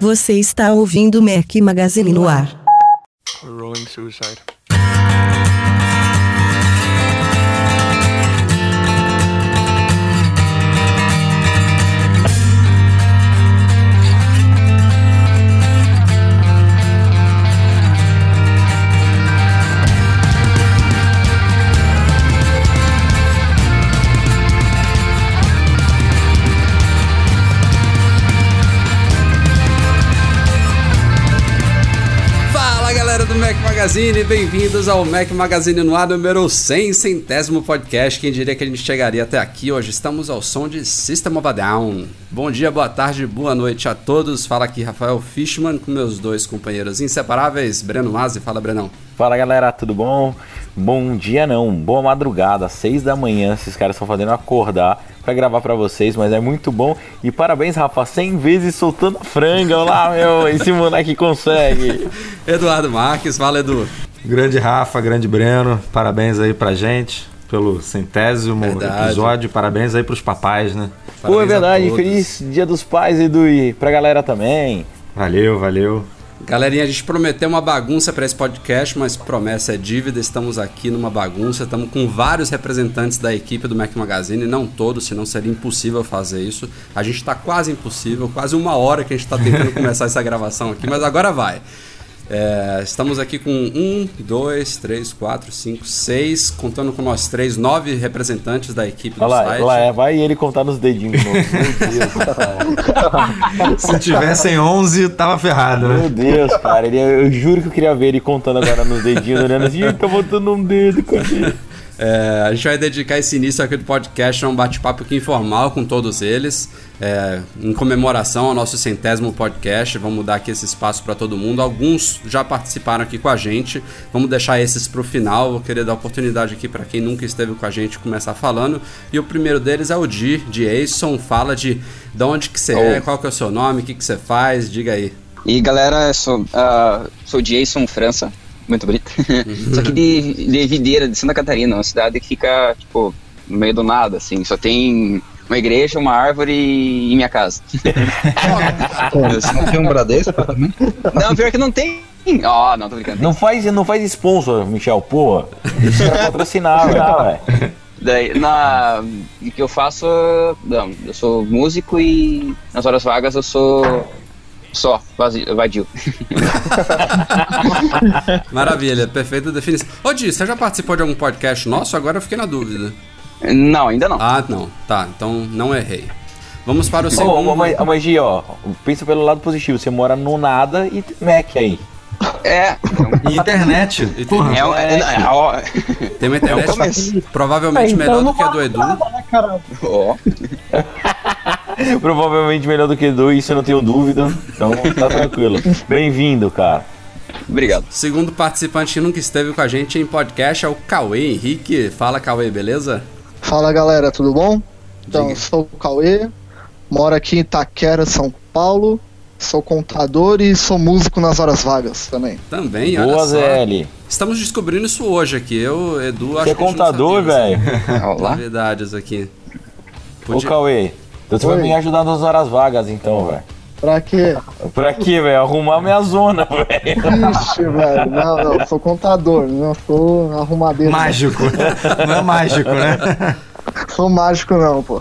Você está ouvindo Mac Magazine no ar. Rolling Suicide. Magazine, bem-vindos ao Mac Magazine no ar número 100, centésimo podcast. Quem diria que a gente chegaria até aqui? Hoje estamos ao som de System of a Down. Bom dia, boa tarde, boa noite a todos. Fala aqui Rafael Fishman com meus dois companheiros inseparáveis, Breno Mazzi. Fala, Brenão. Fala galera, tudo bom? Bom dia não, boa madrugada, seis da manhã, esses caras estão fazendo acordar pra gravar pra vocês, mas é muito bom. E parabéns, Rafa, 100 vezes soltando a franga, olá meu, esse moleque consegue. Eduardo Marques, fala Edu. Grande Rafa, grande Breno, parabéns aí pra gente pelo centésimo Verdade. episódio, parabéns aí pros papais, né? Pô, é verdade, feliz dia dos pais, Edu, e pra galera também. Valeu, valeu. Galerinha, a gente prometeu uma bagunça para esse podcast, mas promessa é dívida. Estamos aqui numa bagunça, estamos com vários representantes da equipe do Mac Magazine, não todos, senão seria impossível fazer isso. A gente está quase impossível, quase uma hora que a gente está tentando começar essa gravação aqui, mas agora vai. É, estamos aqui com um, dois, três, quatro, cinco, seis, contando com nós três, nove representantes da equipe do Olha lá, site. olha lá, é, vai ele contar nos dedinhos. Meu Deus, cara. Se tivessem 11, tava ferrado, Meu né? Deus, cara, ele- eu juro que eu queria ver ele contando agora nos dedinhos, olhando assim, "Ih, tá botando um dedo, cadê? É, a gente vai dedicar esse início aqui do podcast a um bate-papo aqui informal com todos eles, é, em comemoração ao nosso centésimo podcast. Vamos dar aqui esse espaço para todo mundo. Alguns já participaram aqui com a gente, vamos deixar esses para o final. Vou querer dar oportunidade aqui para quem nunca esteve com a gente começar falando. E o primeiro deles é o Di, de Ason. Fala de, de onde que você é, qual que é o seu nome, o que, que você faz, diga aí. E galera, sou, ah, sou Jason França, muito bonito. só que de, de Videira, de Santa Catarina, uma cidade que fica, tipo, no meio do nada, assim. Só tem uma igreja, uma árvore e minha casa. Não tem um Bradesco também? não, pior que não tem. Ó, não, tô brincando. Não faz, não faz sponsor, Michel, porra. Isso era patrocinar, já, velho. Daí, na, o que eu faço, não, eu sou músico e nas horas vagas eu sou só, vazio, vadio. Maravilha, perfeita definição. Ô Di, você já participou de algum podcast nosso? Agora eu fiquei na dúvida. não, ainda não. Ah, não. Tá, então não errei. Vamos para o segundo. ô, mas, mas, Gi, ó, pensa pelo lado positivo. Você mora no nada e tem Mac aí. É, E internet. Porra, é, é, é, ó, Tem uma internet É começo. provavelmente melhor do que a do Edu. ó. Provavelmente melhor do que Edu, isso eu não tenho dúvida. Então tá tranquilo. Bem-vindo, cara. Obrigado. Segundo participante que nunca esteve com a gente em podcast é o Cauê Henrique. Fala, Cauê, beleza? Fala galera, tudo bom? Então, Diga. eu sou o Cauê, moro aqui em Itaquera, São Paulo, sou contador e sou músico nas horas vagas também. Também, olha Boa, só. ZL. Estamos descobrindo isso hoje aqui. Eu, Edu, acho Você é que contador, velho? Novidades aqui. Ô, Podia- Cauê. Então você vai Oi. me ajudar nas horas vagas, então, velho. Pra quê? Pra quê, velho? Arrumar minha zona, velho. Ixi, velho, não, não, sou contador, não sou arrumadeiro. mágico. Não é mágico, né? Sou mágico não, pô.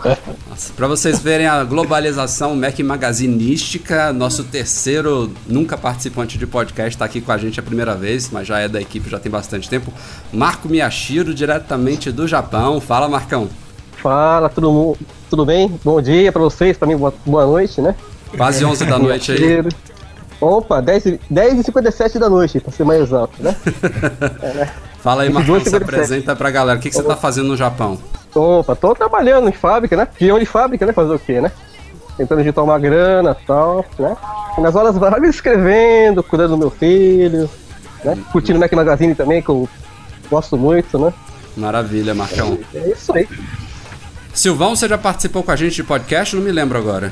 Nossa, Pra vocês verem a globalização Mac Magazinística, nosso terceiro nunca participante de podcast está aqui com a gente a primeira vez, mas já é da equipe já tem bastante tempo. Marco Miyashiro, diretamente do Japão. Fala, Marcão. Fala, tudo, mu- tudo bem? Bom dia pra vocês, pra mim boa, boa noite, né? Quase 11 da noite aí. Opa, 10, e- 10 e 57 da noite, pra ser mais exato, né? Fala aí, Marcão, se apresenta pra galera. O que, que você tá fazendo no Japão? Opa, tô trabalhando em fábrica, né? Peão de fábrica, né? Fazer o quê, né? Tentando juntar uma grana e tal, né? E nas horas vagas escrevendo, cuidando do meu filho, né? Curtindo o Mac Magazine também, que eu gosto muito, né? Maravilha, Marcão. É isso aí. Silvão, você já participou com a gente de podcast? Não me lembro agora.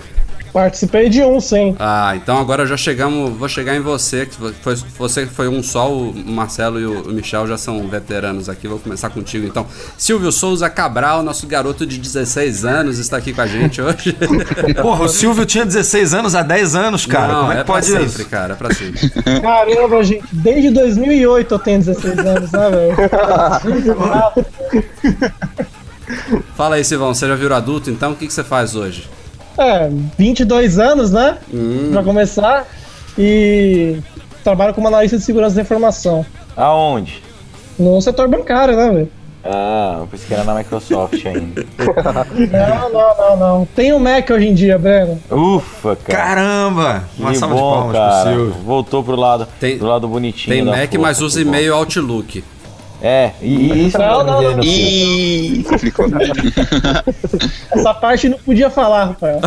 Participei de um, sim. Ah, então agora já chegamos, vou chegar em você, que foi, você que foi um só, o Marcelo e o Michel já são veteranos aqui, vou começar contigo então. Silvio Souza Cabral, nosso garoto de 16 anos, está aqui com a gente hoje. Porra, o Silvio tinha 16 anos há 10 anos, cara. Não, Como é é que pra pode sempre, isso? cara, é pra sempre. Caramba, gente, desde 2008 eu tenho 16 anos, né, velho? Fala aí, Silvão, você já virou adulto, então o que, que você faz hoje? É, 22 anos, né? Hum, Pra começar. E trabalho como analista de segurança da informação. Aonde? No setor bancário, né, velho? Ah, eu pensei que era na Microsoft ainda. Não, não, não, não. Tem o Mac hoje em dia, Breno. Ufa, cara. Caramba! Uma Que salva de bom, palmas pro cara. Silvio. Voltou pro lado, Tem- do lado bonitinho. tem da Mac, mas usa e-mail Outlook. É, e, e isso Não, eu não, não. complicou. Essa parte não podia falar, Rafael.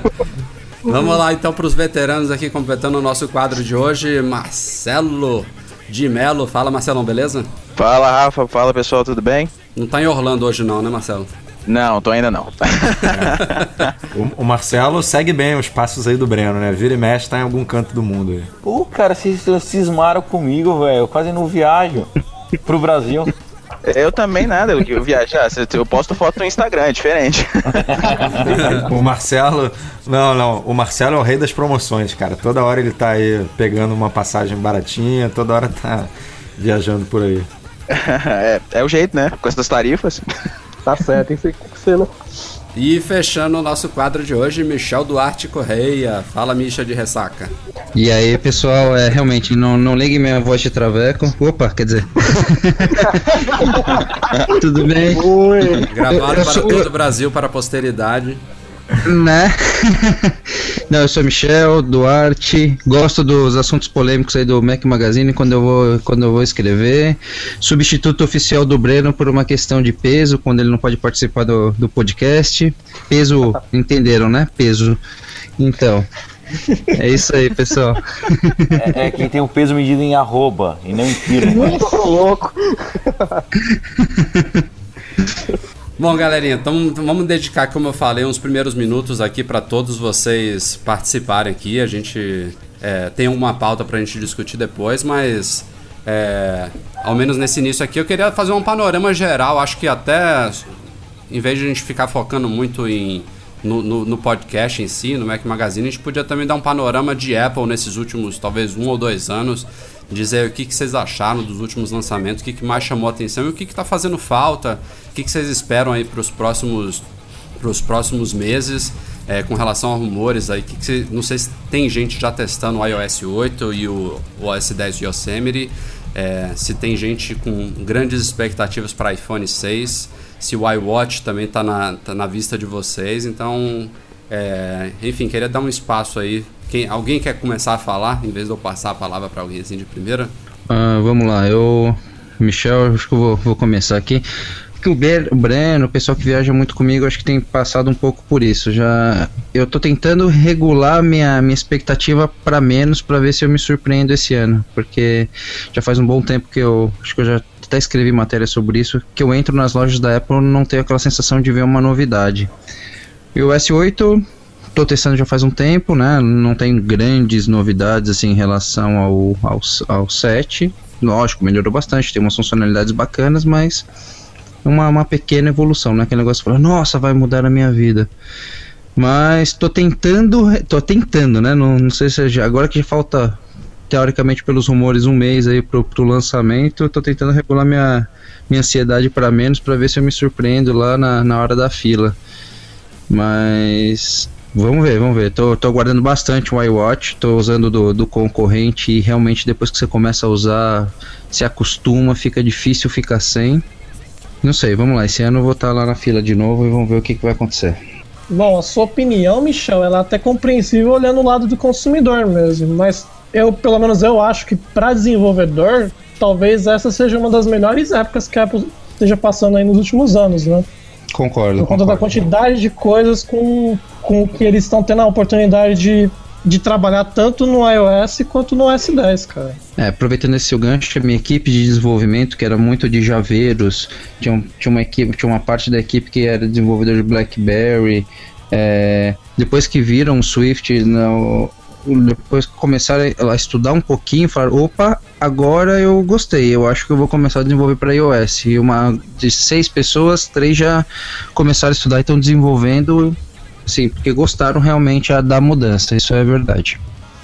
Vamos lá então para os veteranos aqui completando o nosso quadro de hoje. Marcelo de Melo. Fala, Marcelão, beleza? Fala, Rafa. Fala, pessoal, tudo bem? Não tá em Orlando hoje não, né, Marcelo? Não, tô ainda não. O, o Marcelo segue bem os passos aí do Breno, né? Vira e mexe, tá em algum canto do mundo aí. Pô, cara, vocês cismaram comigo, velho. Eu quase não viajo pro Brasil. Eu também nada, eu eu viajar. Eu posto foto no Instagram, é diferente. O Marcelo. Não, não. O Marcelo é o rei das promoções, cara. Toda hora ele tá aí pegando uma passagem baratinha, toda hora tá viajando por aí. É, é o jeito, né? Com essas tarifas. Tá certo, tem que ser- tem que ser, né? E fechando o nosso quadro de hoje, Michel Duarte Correia. Fala, Misha de Ressaca. E aí, pessoal, é realmente não, não ligue minha voz de traveco. Opa, quer dizer. Tudo bem? Oi. Gravado Eu- eu para sou- todo o Brasil, para a posteridade. Né? Não, eu sou Michel Duarte, gosto dos assuntos polêmicos aí do Mac Magazine quando eu vou, quando eu vou escrever. Substituto oficial do Breno por uma questão de peso, quando ele não pode participar do, do podcast. Peso, entenderam, né? Peso. Então, é isso aí, pessoal. É, é que tem o peso medido em arroba e não em quilo. Tô louco. Bom, galerinha, então vamos dedicar, como eu falei, uns primeiros minutos aqui para todos vocês participarem aqui. A gente é, tem uma pauta para a gente discutir depois, mas é, ao menos nesse início aqui eu queria fazer um panorama geral. Acho que até em vez de a gente ficar focando muito em no, no- no podcast em si, no Mac Magazine, a gente podia também dar um panorama de Apple nesses últimos, talvez um ou dois anos, dizer o que, que vocês acharam dos últimos lançamentos, o que, que mais chamou a atenção e o que está fazendo falta, o que, que vocês esperam aí para os próximos, pros próximos meses. é, com relação a rumores aí, que, que você- não sei se tem gente já testando o iOS 8 e o, o OS 10 Yosemite, é, se tem gente com grandes expectativas para iPhone 6, se o iWatch também está na, tá na vista de vocês. Então, é, enfim, queria dar um espaço aí. Quem, alguém quer começar a falar, em vez de eu passar a palavra para alguém assim de primeira? Ah, vamos lá, eu. Michel, acho que eu vou, vou começar aqui. O Breno, o pessoal que viaja muito comigo, acho que tem passado um pouco por isso. Já eu tô tentando regular minha, minha expectativa para menos para ver se eu me surpreendo esse ano, porque já faz um bom tempo que eu acho que eu já até escrevi matéria sobre isso, que eu entro nas lojas da Apple não tenho aquela sensação de ver uma novidade. E o S8 tô testando já faz um tempo, né? Não tem grandes novidades assim em relação ao, ao, ao 7. Lógico, melhorou bastante, tem umas funcionalidades bacanas, mas uma, uma pequena evolução, né? Aquele negócio que fala, nossa, vai mudar a minha vida. Mas tô tentando, tô tentando, né? Não, não sei se já, agora que já falta, teoricamente, pelos rumores, um mês aí pro, pro lançamento, tô tentando regular minha, minha ansiedade para menos, para ver se eu me surpreendo lá na, na hora da fila. Mas vamos ver, vamos ver. Tô, tô aguardando bastante o iWatch, tô usando do, do concorrente e realmente depois que você começa a usar, se acostuma, fica difícil ficar sem. Não sei, vamos lá. Esse ano eu vou estar lá na fila de novo e vamos ver o que, que vai acontecer. Bom, a sua opinião, Michel, ela é até compreensível olhando o lado do consumidor mesmo, mas eu, pelo menos eu acho que para desenvolvedor, talvez essa seja uma das melhores épocas que a Apple esteja passando aí nos últimos anos, né? Concordo. Por conta da quantidade de coisas com, com que eles estão tendo a oportunidade de de trabalhar tanto no iOS quanto no S10, cara. É, aproveitando esse gancho, a minha equipe de desenvolvimento, que era muito de javeiros, tinha, um- tinha uma equipe, tinha uma parte da equipe que era desenvolvedor de BlackBerry. é, depois que viram o Swift, no- depois que começaram a estudar um pouquinho, falaram, opa, agora eu gostei, eu acho que eu vou começar a desenvolver para iOS. E uma de seis pessoas, três já começaram a estudar e estão desenvolvendo, sim, porque gostaram realmente a- da mudança, isso é verdade.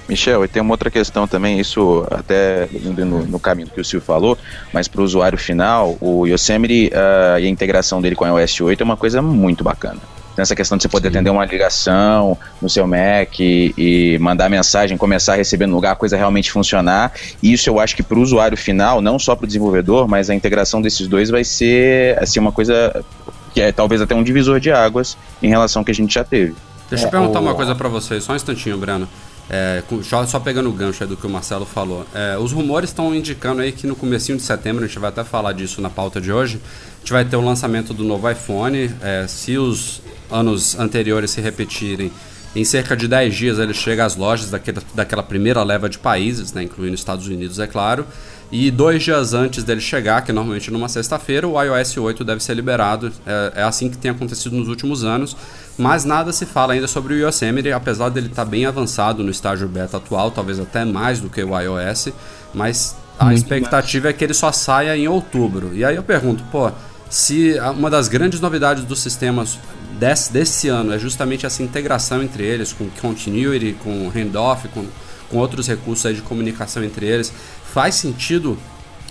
Michel, e tem uma outra questão também, isso até indo no, no caminho que o Silvio falou, mas para o usuário final, o Yosemite ah, e a integração dele com a iOS 8 é uma coisa muito bacana. Tem essa questão de você poder atender uma ligação no seu Mac e, e mandar mensagem, começar a receber no lugar, a coisa realmente funcionar. E isso eu acho que para o usuário final, não só para o desenvolvedor, mas a integração desses dois vai ser assim, uma coisa que é talvez até um divisor de águas em relação ao que a gente já teve. Deixa eu É, perguntar o- uma coisa pra vocês, só um instantinho, Breno. É, só, só pegando o gancho aí do que o Marcelo falou. É, os rumores estão indicando aí que no comecinho de setembro, a gente vai até falar disso na pauta de hoje, a gente vai ter o lançamento do novo iPhone. É, se os anos anteriores se repetirem, em cerca de 10 dias ele chega às lojas daquele, daquela primeira leva de países, né, incluindo Estados Unidos, é claro. E dois dias antes dele chegar, que é normalmente numa sexta-feira, o iOS 8 deve ser liberado. É, é assim que tem acontecido nos últimos anos. Mas nada se fala ainda sobre o Yosemite, apesar dele estar bem avançado no estágio beta atual, talvez até mais do que o iOS. Mas a Muito expectativa é que ele só saia em outubro. E aí eu pergunto, pô, se uma das grandes novidades dos sistemas desse, desse ano é justamente essa integração entre eles, com continuity, com handoff, com, com outros recursos de comunicação entre eles, faz sentido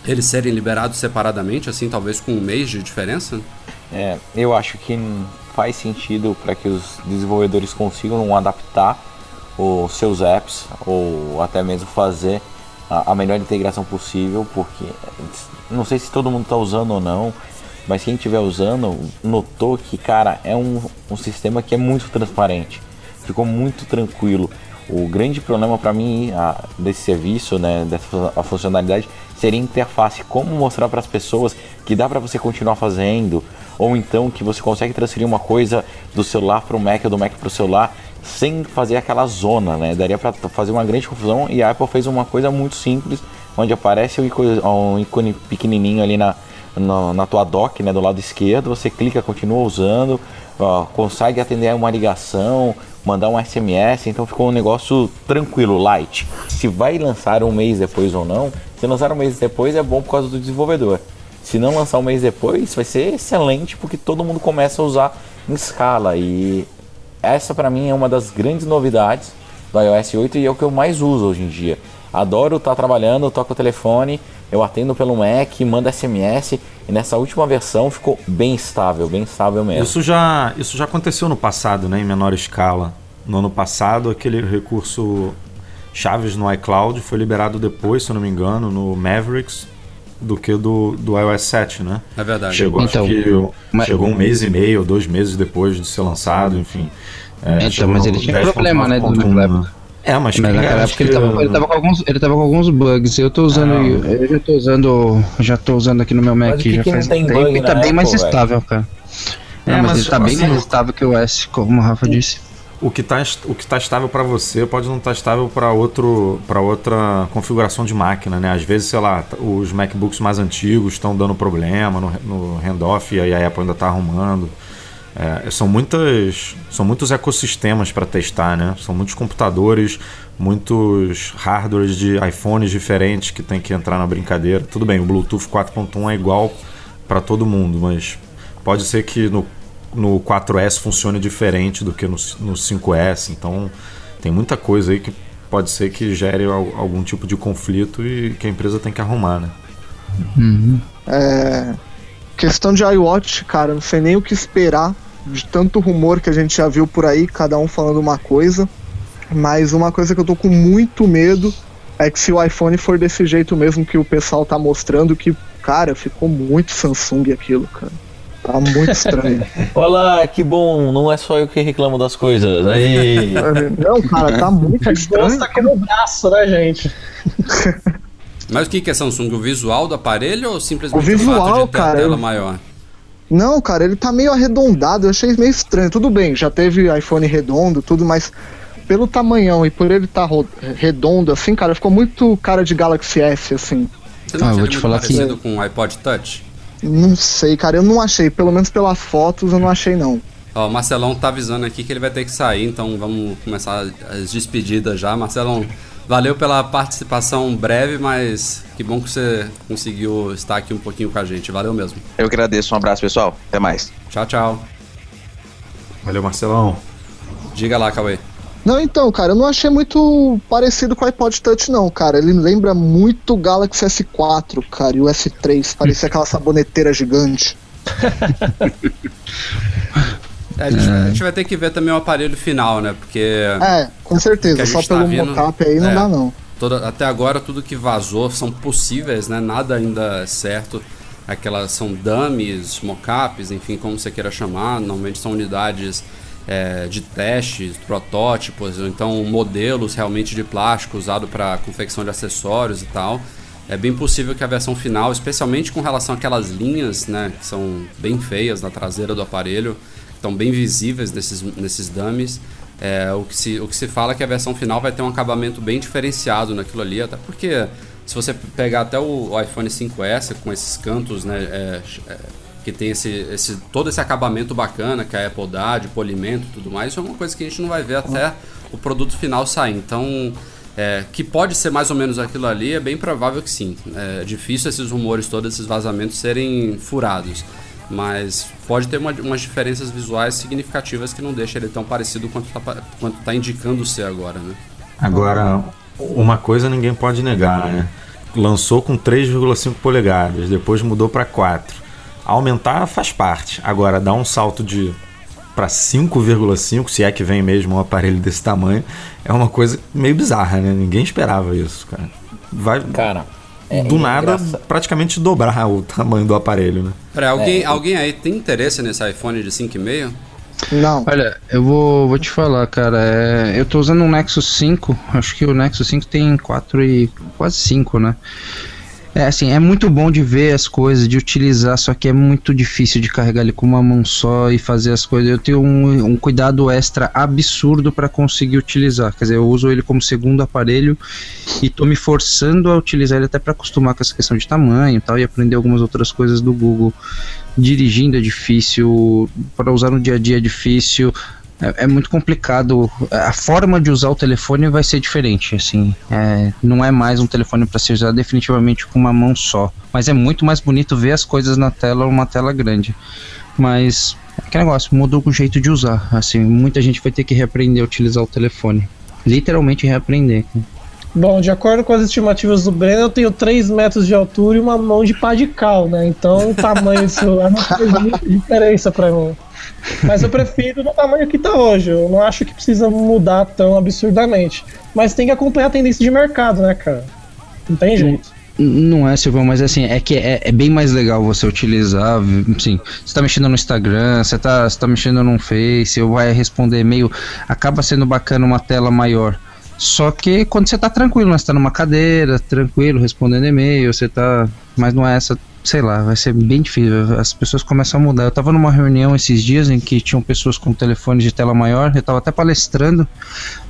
eles serem liberados separadamente, assim, talvez com um mês de diferença? É, eu acho que faz sentido para que os desenvolvedores consigam adaptar os seus apps ou até mesmo fazer a, a melhor integração possível, porque não sei se todo mundo está usando ou não, mas quem estiver usando notou que, cara, é um, um sistema que é muito transparente, ficou muito tranquilo. O grande problema para mim a, desse serviço, né, dessa a funcionalidade, seria a interface. Como mostrar para as pessoas que dá para você continuar fazendo, ou então que você consegue transferir uma coisa do celular para o Mac ou do Mac para o celular sem fazer aquela zona, né? Daria para fazer uma grande confusão e a Apple fez uma coisa muito simples, onde aparece um ícone, um ícone pequenininho ali na, na, na tua dock, né, do lado esquerdo, você clica, continua usando, ó, consegue atender uma ligação, mandar um SMS, então ficou um negócio tranquilo, light. Se vai lançar um mês depois ou não, se lançar um mês depois é bom por causa do desenvolvedor. Se não lançar um mês depois, vai ser excelente porque todo mundo começa a usar em escala e essa para mim é uma das grandes novidades do iOS 8 e é o que eu mais uso hoje em dia. Adoro estar trabalhando, toco o telefone, eu atendo pelo Mac, mando SMS e nessa última versão ficou bem estável, bem estável mesmo. Isso já, isso já aconteceu no passado, né, em menor escala. No ano passado, aquele recurso Chaves no iCloud foi liberado depois, se eu não me engano, no Mavericks, do que do, do iOS 7, né? É verdade. Chegou, Então, acho que, mas- chegou um mês e meio, dois meses depois de ser lançado, enfim. É, Então, mas ele tinha 10.9.1, problema, né, naquela né? É, mas, Mas naquela época ele que- tava, ele, tava com alguns, ele tava com alguns bugs. Eu tô usando. Ah. eu já tô usando. Já tô usando aqui no meu Mac que já que não faz tem tempo e tá bem mais Apple, velho? estável, cara. É, É, mas, mas, ele tá bem assim, mais estável que o S, como o Rafa disse. O que está o que tá estável para você pode não estar estável para outro para outra configuração de máquina, né? Às vezes, sei lá, os MacBooks mais antigos estão dando problema no, no handoff e aí a Apple ainda está arrumando. É, são muitas são muitos ecossistemas para testar, né? São muitos computadores, muitos hardwares de iPhones diferentes que tem que entrar na brincadeira. Tudo bem, o Bluetooth 4.1 é igual para todo mundo, mas pode ser que no no 4S funcione diferente do que no, no 5S. Então tem muita coisa aí que pode ser que gere al- algum tipo de conflito e que a empresa tem que arrumar, né? É, questão de iWatch, cara, não sei nem o que esperar de tanto rumor que a gente já viu por aí, cada um falando uma coisa. Mas uma coisa que eu tô com muito medo é que se o iPhone for desse jeito mesmo que o pessoal tá mostrando, que, cara, ficou muito Samsung aquilo, cara. Tá muito estranho. Olá, que bom, não é só eu que reclamo das coisas. Aí. não, cara, tá muito estranho. Gosta aqui no braço, né, gente? Mas o que, que é Samsung? O visual do aparelho ou simplesmente O visual, fato de ter cara, a tela eu- maior? Não, cara, ele tá meio arredondado, eu achei meio estranho. Tudo bem, já teve iPhone redondo, tudo, mas pelo tamanhão e por ele estar redondo assim, cara, ficou muito cara de Galaxy S, assim. Você não Ah, acha vou te falar que- parecido com o iPod Touch? Não sei, cara, eu não achei, pelo menos pelas fotos eu não achei não. Ó, o Marcelão tá avisando aqui que ele vai ter que sair, então vamos começar as despedidas já. Marcelão, valeu pela participação breve, mas que bom que você conseguiu estar aqui um pouquinho com a gente. Valeu mesmo. Eu agradeço, um abraço pessoal, até mais. Tchau, tchau. Valeu, Marcelão. Diga lá, Cauê. Não, então, cara, eu não achei muito parecido com o iPod Touch, não, cara. Ele lembra muito o Galaxy S4, cara, e o S3. Parecia aquela saboneteira gigante. É, a, gente, a gente vai ter que ver também o aparelho final, né? Porque. É, com certeza. Só tá pelo vendo- mockup aí não é. dá, não. Toda- até agora tudo que vazou são possíveis, né? Nada ainda é certo. Aquelas são dummies, mockups, enfim, como você queira chamar. Normalmente são unidades é, de testes, protótipos, ou então modelos realmente de plástico usado para confecção de acessórios e tal. É bem possível que a versão final, especialmente com relação àquelas linhas, né, que são bem feias na traseira do aparelho, estão bem visíveis nesses, nesses dummies. É, o, que se, o que se fala é que a versão final vai ter um acabamento bem diferenciado naquilo ali, até porque se você pegar até o, o iPhone 5S com esses cantos, né, é, é, que tem esse, esse, todo esse acabamento bacana que a Apple dá, de polimento e tudo mais, isso é uma coisa que a gente não vai ver até o produto final sair. Então, é, que pode ser mais ou menos aquilo ali, é bem provável que sim. É difícil esses rumores todos, esses vazamentos serem furados. Mas pode ter uma, umas diferenças visuais significativas que não deixa ele tão parecido quanto está quanto tá indicando ser agora, né? Agora, uma coisa ninguém pode negar, né? Lançou com 3,5 polegadas, depois mudou para 4. Aumentar faz parte. Agora, dar um salto de para 5,5, se é que vem mesmo um aparelho desse tamanho, é uma coisa meio bizarra, né? Ninguém esperava isso, cara. Vai Cara, é do nada engraçado. praticamente dobrar o tamanho do aparelho, né? Peraí, alguém, alguém aí tem interesse nesse iPhone de 5,5? Não. Olha, eu vou, vou te falar, cara. é, eu tô usando um Nexus 5. Acho que o Nexus 5 tem 4 e quase 5, né? É assim, é muito bom de ver as coisas, de utilizar, só que é muito difícil de carregar ele com uma mão só e fazer as coisas. Eu tenho um, um cuidado extra absurdo para conseguir utilizar. Quer dizer, eu uso ele como segundo aparelho e tô me forçando a utilizar ele até para acostumar com essa questão de tamanho e tal e aprender algumas outras coisas do Google. Dirigindo é difícil, para usar no dia a dia é difícil. É, é muito complicado. A forma de usar o telefone vai ser diferente, assim. É, não é mais um telefone para ser usado definitivamente com uma mão só. Mas é muito mais bonito ver as coisas na tela, uma tela grande. Mas que negócio, mudou o jeito de usar. Assim, muita gente vai ter que reaprender a utilizar o telefone. Literalmente reaprender. Bom, de acordo com as estimativas do Breno, eu tenho 3 metros de altura e uma mão de pá de cal, né? Então o tamanho do celular não faz muita diferença pra mim. Mas eu prefiro no tamanho que tá hoje. Eu não acho que precisa mudar tão absurdamente. Mas tem que acompanhar a tendência de mercado, né, cara? Não tem jeito. Não é, Silvão, mas assim, é que é, é bem mais legal você utilizar, assim, você tá mexendo no Instagram, você tá, você tá mexendo no Face, ou vai responder e-mail, acaba sendo bacana uma tela maior. Só que quando você tá tranquilo, né? Você tá numa cadeira, tranquilo, respondendo e-mail, você tá. Mas não é essa, sei lá, vai ser bem difícil. As pessoas começam a mudar. Eu tava numa reunião esses dias em que tinham pessoas com telefones de tela maior, eu tava até palestrando.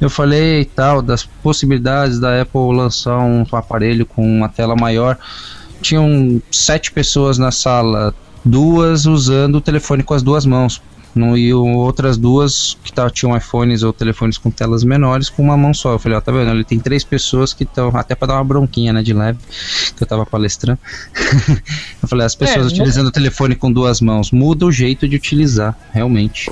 Eu falei tal, das possibilidades da Apple lançar um aparelho com uma tela maior. Tinham sete pessoas na sala, duas usando o telefone com as duas mãos. No, e o- outras duas que tá, tinham iPhones ou telefones com telas menores com uma mão só. Eu falei, ó, tá vendo? Ele tem três pessoas que estão, até pra dar uma bronquinha, né, de leve, que eu tava palestrando. eu falei, as pessoas É, utilizando o telefone com duas mãos, muda o jeito de utilizar, realmente.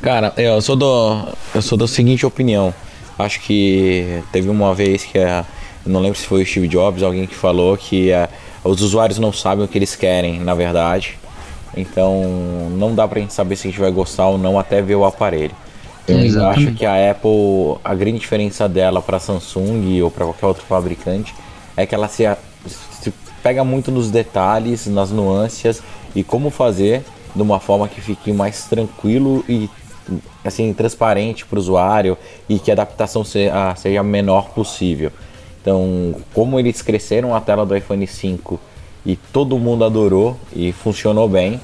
Cara, eu sou do. Eu sou da seguinte opinião. Acho que teve uma vez que a, eu não lembro se foi o Steve Jobs, alguém que falou que a, os usuários não sabem o que eles querem, na verdade. Então não dá pra gente saber se a gente vai gostar ou não até ver o aparelho. Eu Exatamente. acho que a Apple, a grande diferença dela para Samsung ou para qualquer outro fabricante é que ela se, se pega muito nos detalhes, nas nuances e como fazer de uma forma que fique mais tranquilo e assim transparente para o usuário e que a adaptação seja a menor possível. Então, como eles cresceram a tela do iPhone 5 e todo mundo adorou e funcionou bem,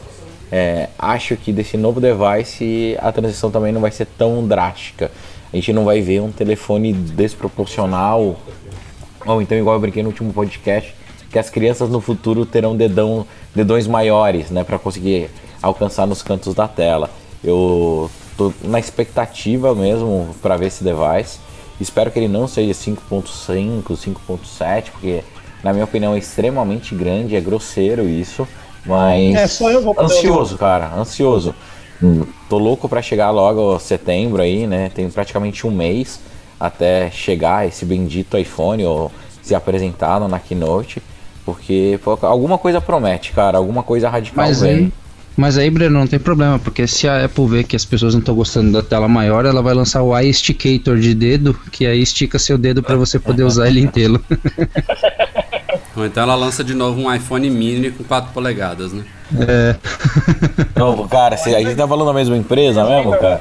é, acho que desse novo device a transição também não vai ser tão drástica. A gente não vai ver um telefone desproporcional, ou então igual eu brinquei no último podcast, que as crianças no futuro terão dedão, dedões maiores, né, para conseguir alcançar nos cantos da tela. Eu tô na expectativa mesmo para ver esse device. Espero que ele não seja 5.5, 5.7, porque na minha opinião é extremamente grande, é grosseiro isso, mas É, só eu vou poder ansioso, cara, ansioso. Hum, Tô louco para chegar logo setembro aí, né? Tem praticamente um mês até chegar esse bendito iPhone ou se apresentar na Keynote, porque pô, alguma coisa promete, cara, alguma coisa radical Mas vem. aí, mas aí, Breno, não tem problema, porque se a Apple ver que as pessoas não estão gostando da tela maior, ela vai lançar o iSticator de dedo, que aí estica seu dedo para você poder usar ele inteiro. Ou então ela lança de novo um iPhone mini com 4 polegadas, né? É. Não, cara, a gente tá falando da mesma empresa mesmo, cara?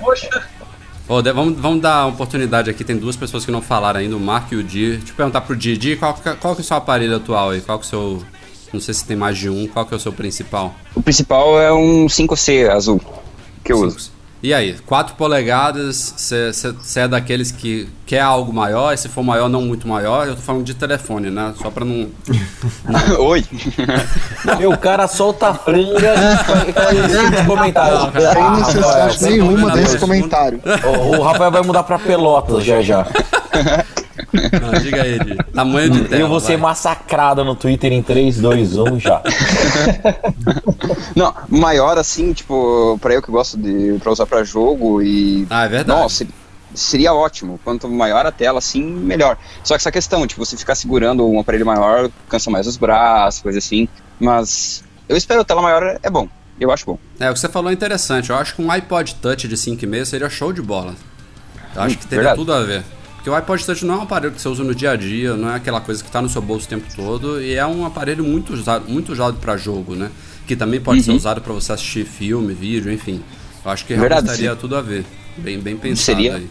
Ô, de- vamos, vamos dar uma oportunidade aqui, tem duas pessoas que não falaram ainda, o Marco e o Di. Deixa eu perguntar pro Di, Di, qual, que- qual que é o seu aparelho atual aí? Qual que é o seu... Não sei se tem mais de um, qual que é o seu principal? O principal é um 5C azul que eu uso. E aí, 4 polegadas, você é daqueles que quer algo maior, e se for maior, não muito maior, eu tô falando de telefone, né? Só pra não... Oi! Meu, o cara solta a franga e tipo comentário. Não, cara. Sem necessidade Rafael, nenhuma desse comentário. O, o Rafael vai mudar pra Pelotas já já. Não, diga aí, Di. Tamanho de tela, Eu vou ser vai. massacrado no Twitter em 3, 2, 1 já. Não, maior assim, tipo, pra eu que gosto de pra usar pra jogo e. Ah, é verdade. Nossa, seria ótimo. Quanto maior a tela, assim, melhor. Só que essa questão, tipo, você ficar segurando um aparelho maior, cansa mais os braços, coisa assim. Mas eu espero a tela maior é bom. Eu acho bom. É, o que você falou é interessante. Eu acho que um iPod Touch de 5,5 seria show de bola. Eu acho Hum, que teria verdade. tudo a ver. Porque o iPod Touch não é um aparelho que você usa no dia a dia, não é aquela coisa que está no seu bolso o tempo todo, e é um aparelho muito usado, muito usado para jogo, né? Que também pode ser Uhum. usado para você assistir filme, vídeo, enfim. Eu acho que Verdade, realmente teria sim. tudo a ver. Bem, bem pensado Seria- aí.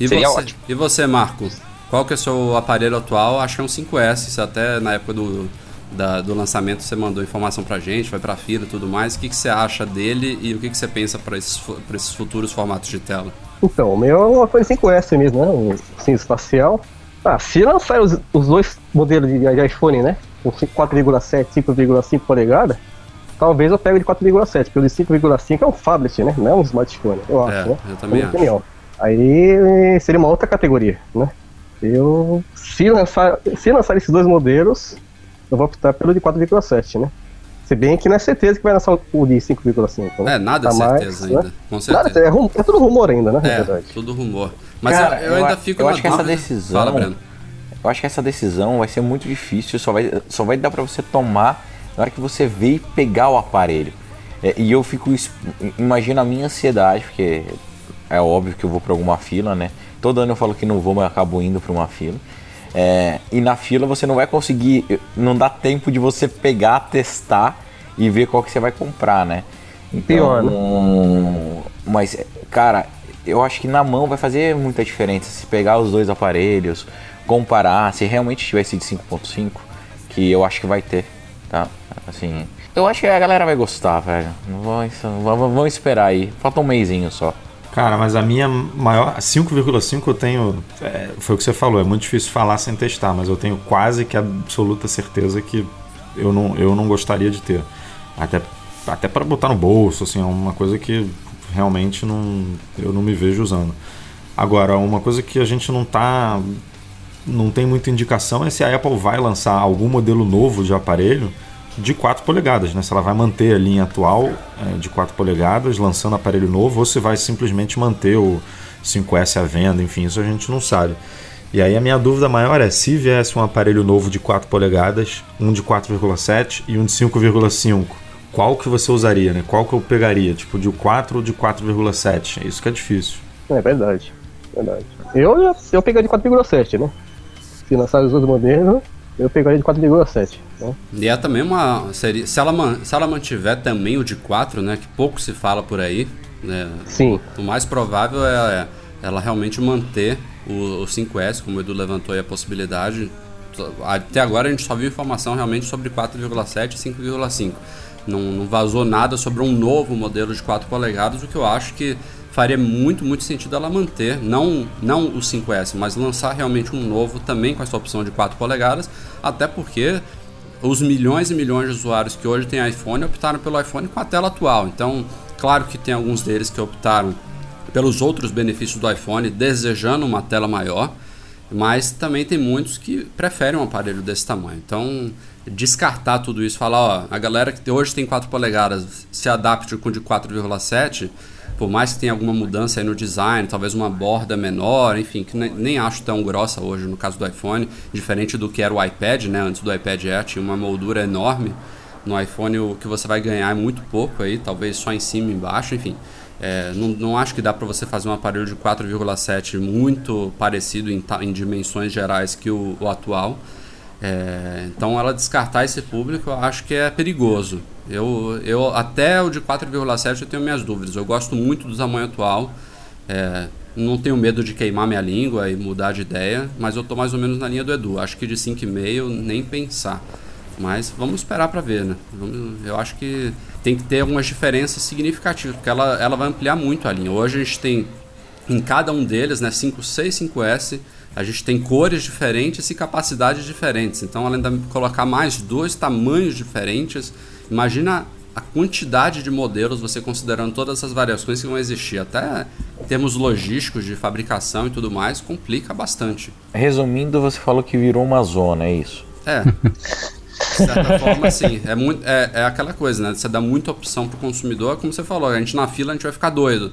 E seria você, ótimo. E você, Marco? Qual que é o seu aparelho atual? Acho que é um 5S, isso até na época do, da- do lançamento você mandou informação pra gente, foi pra fila e tudo mais. O que, que você acha dele e o que, que você pensa para esses, pra esses futuros formatos de tela? Então, o meu é uma coisa 5S mesmo, né? Um sim espacial. Ah, se lançar os, os dois modelos de, de iPhone, né? Com 4,7 5,5 polegadas, talvez eu pegue de 4,7, porque o de 5,5 é um phablet, né? Não é um smartphone, eu acho, É, né? eu também Na minha acho. opinião. Aí seria uma outra categoria, né? Eu, se lançar, se lançar esses dois modelos, eu vou optar pelo de 4,7, né? Se bem que não é certeza que vai lançar o de 5,5. né? É, nada é Tá mais, certeza né? ainda, com Nada, certeza. é, rum- é tudo rumor ainda, né? É, verdade. tudo rumor. Mas Cara, eu, eu ainda fico eu na acho que essa decisão. Fala, Breno. Eu acho que essa decisão vai ser muito difícil, só vai, só vai dar pra você tomar na hora que você vê e pegar o aparelho. É, e eu fico. Imagina a minha ansiedade, porque é óbvio que eu vou pra alguma fila, né? Todo ano eu falo que não vou, mas eu acabo indo pra uma fila. É, e na fila você não vai conseguir. Não dá tempo de você pegar, testar e ver qual que você vai comprar, né? Pior, Então, mas, cara, eu acho que na mão vai fazer muita diferença se pegar os dois aparelhos, comparar, se realmente tivesse de 5.5, que eu acho que vai ter, tá? Assim, eu acho que a galera vai gostar, velho. Vamos, vamos, vamos esperar aí. Falta um mêsinho só. Cara, mas a minha maior. 5,5 eu tenho. é, foi o que você falou, é muito difícil falar sem testar, mas eu tenho quase que absoluta certeza que eu não, eu não gostaria de ter. Até, até para botar no bolso, assim, é uma coisa que realmente não, eu não me vejo usando. Agora, uma coisa que a gente não tá. Não tem muita indicação é se a Apple vai lançar algum modelo novo de aparelho de 4 polegadas, né? Se ela vai manter a linha atual é, de 4 polegadas, lançando aparelho novo, ou se vai simplesmente manter o 5S à venda, enfim, isso a gente não sabe. E aí a minha dúvida maior é se viesse um aparelho novo de 4 polegadas, um de 4,7 e um de 5,5, qual que você usaria, né? Qual que eu pegaria? Tipo, de 4 ou de 4,7? Isso que é difícil. É verdade. Verdade. Eu, eu pegaria de 4,7, né? Se lançar os dois modelos, eu pegaria de 4,7. Né? E é também uma. Seria, se, ela, se ela mantiver também o de 4, né? Que pouco se fala por aí. Né, Sim. O mais provável é ela realmente manter o, o 5S, como o Edu levantou aí a possibilidade. Até agora a gente só viu informação realmente sobre 4,7 e 5,5. Não, não vazou nada sobre um novo modelo de 4 polegadas, o que eu acho que faria muito, muito sentido ela manter, não, não o 5S, mas lançar realmente um novo também com essa opção de 4 polegadas, até porque os milhões e milhões de usuários que hoje têm iPhone optaram pelo iPhone com a tela atual. Então, claro que tem alguns deles que optaram pelos outros benefícios do iPhone, desejando uma tela maior, mas também tem muitos que preferem um aparelho desse tamanho. Então, descartar tudo isso, falar, ó, a galera que hoje tem 4 polegadas se adapte com de 4,7, por mais que tenha alguma mudança aí no design, talvez uma borda menor, enfim, que nem, nem acho tão grossa hoje no caso do iPhone, diferente do que era o iPad, né? Antes do iPad Air tinha uma moldura enorme. No iPhone o que você vai ganhar é muito pouco aí, talvez só em cima e embaixo, enfim. É, não, não acho que dá para você fazer um aparelho de 4,7 muito parecido em, em, dimensões gerais que o, o atual. É, então ela descartar esse público eu acho que é perigoso. Eu, eu até o de 4,7 eu tenho minhas dúvidas. Eu gosto muito do tamanho atual. É, não tenho medo de queimar minha língua e mudar de ideia, mas eu estou mais ou menos na linha do Edu. Acho que de 5,5 nem pensar. Mas vamos esperar para ver, né? Eu acho que tem que ter algumas diferenças significativas, porque ela, ela vai ampliar muito a linha. Hoje a gente tem em cada um deles, né, 5C e 5S, a gente tem cores diferentes e capacidades diferentes. Então, além de colocar mais dois tamanhos diferentes, Imagina a quantidade de modelos, você considerando todas essas variações que vão existir, até em termos logísticos de fabricação e tudo mais, complica bastante. Resumindo, você falou que virou uma zona, é isso? É. De certa forma, sim. É, muito, é, é aquela coisa, né? Você dá muita opção pro consumidor, como você falou, a gente na fila a gente vai ficar doido.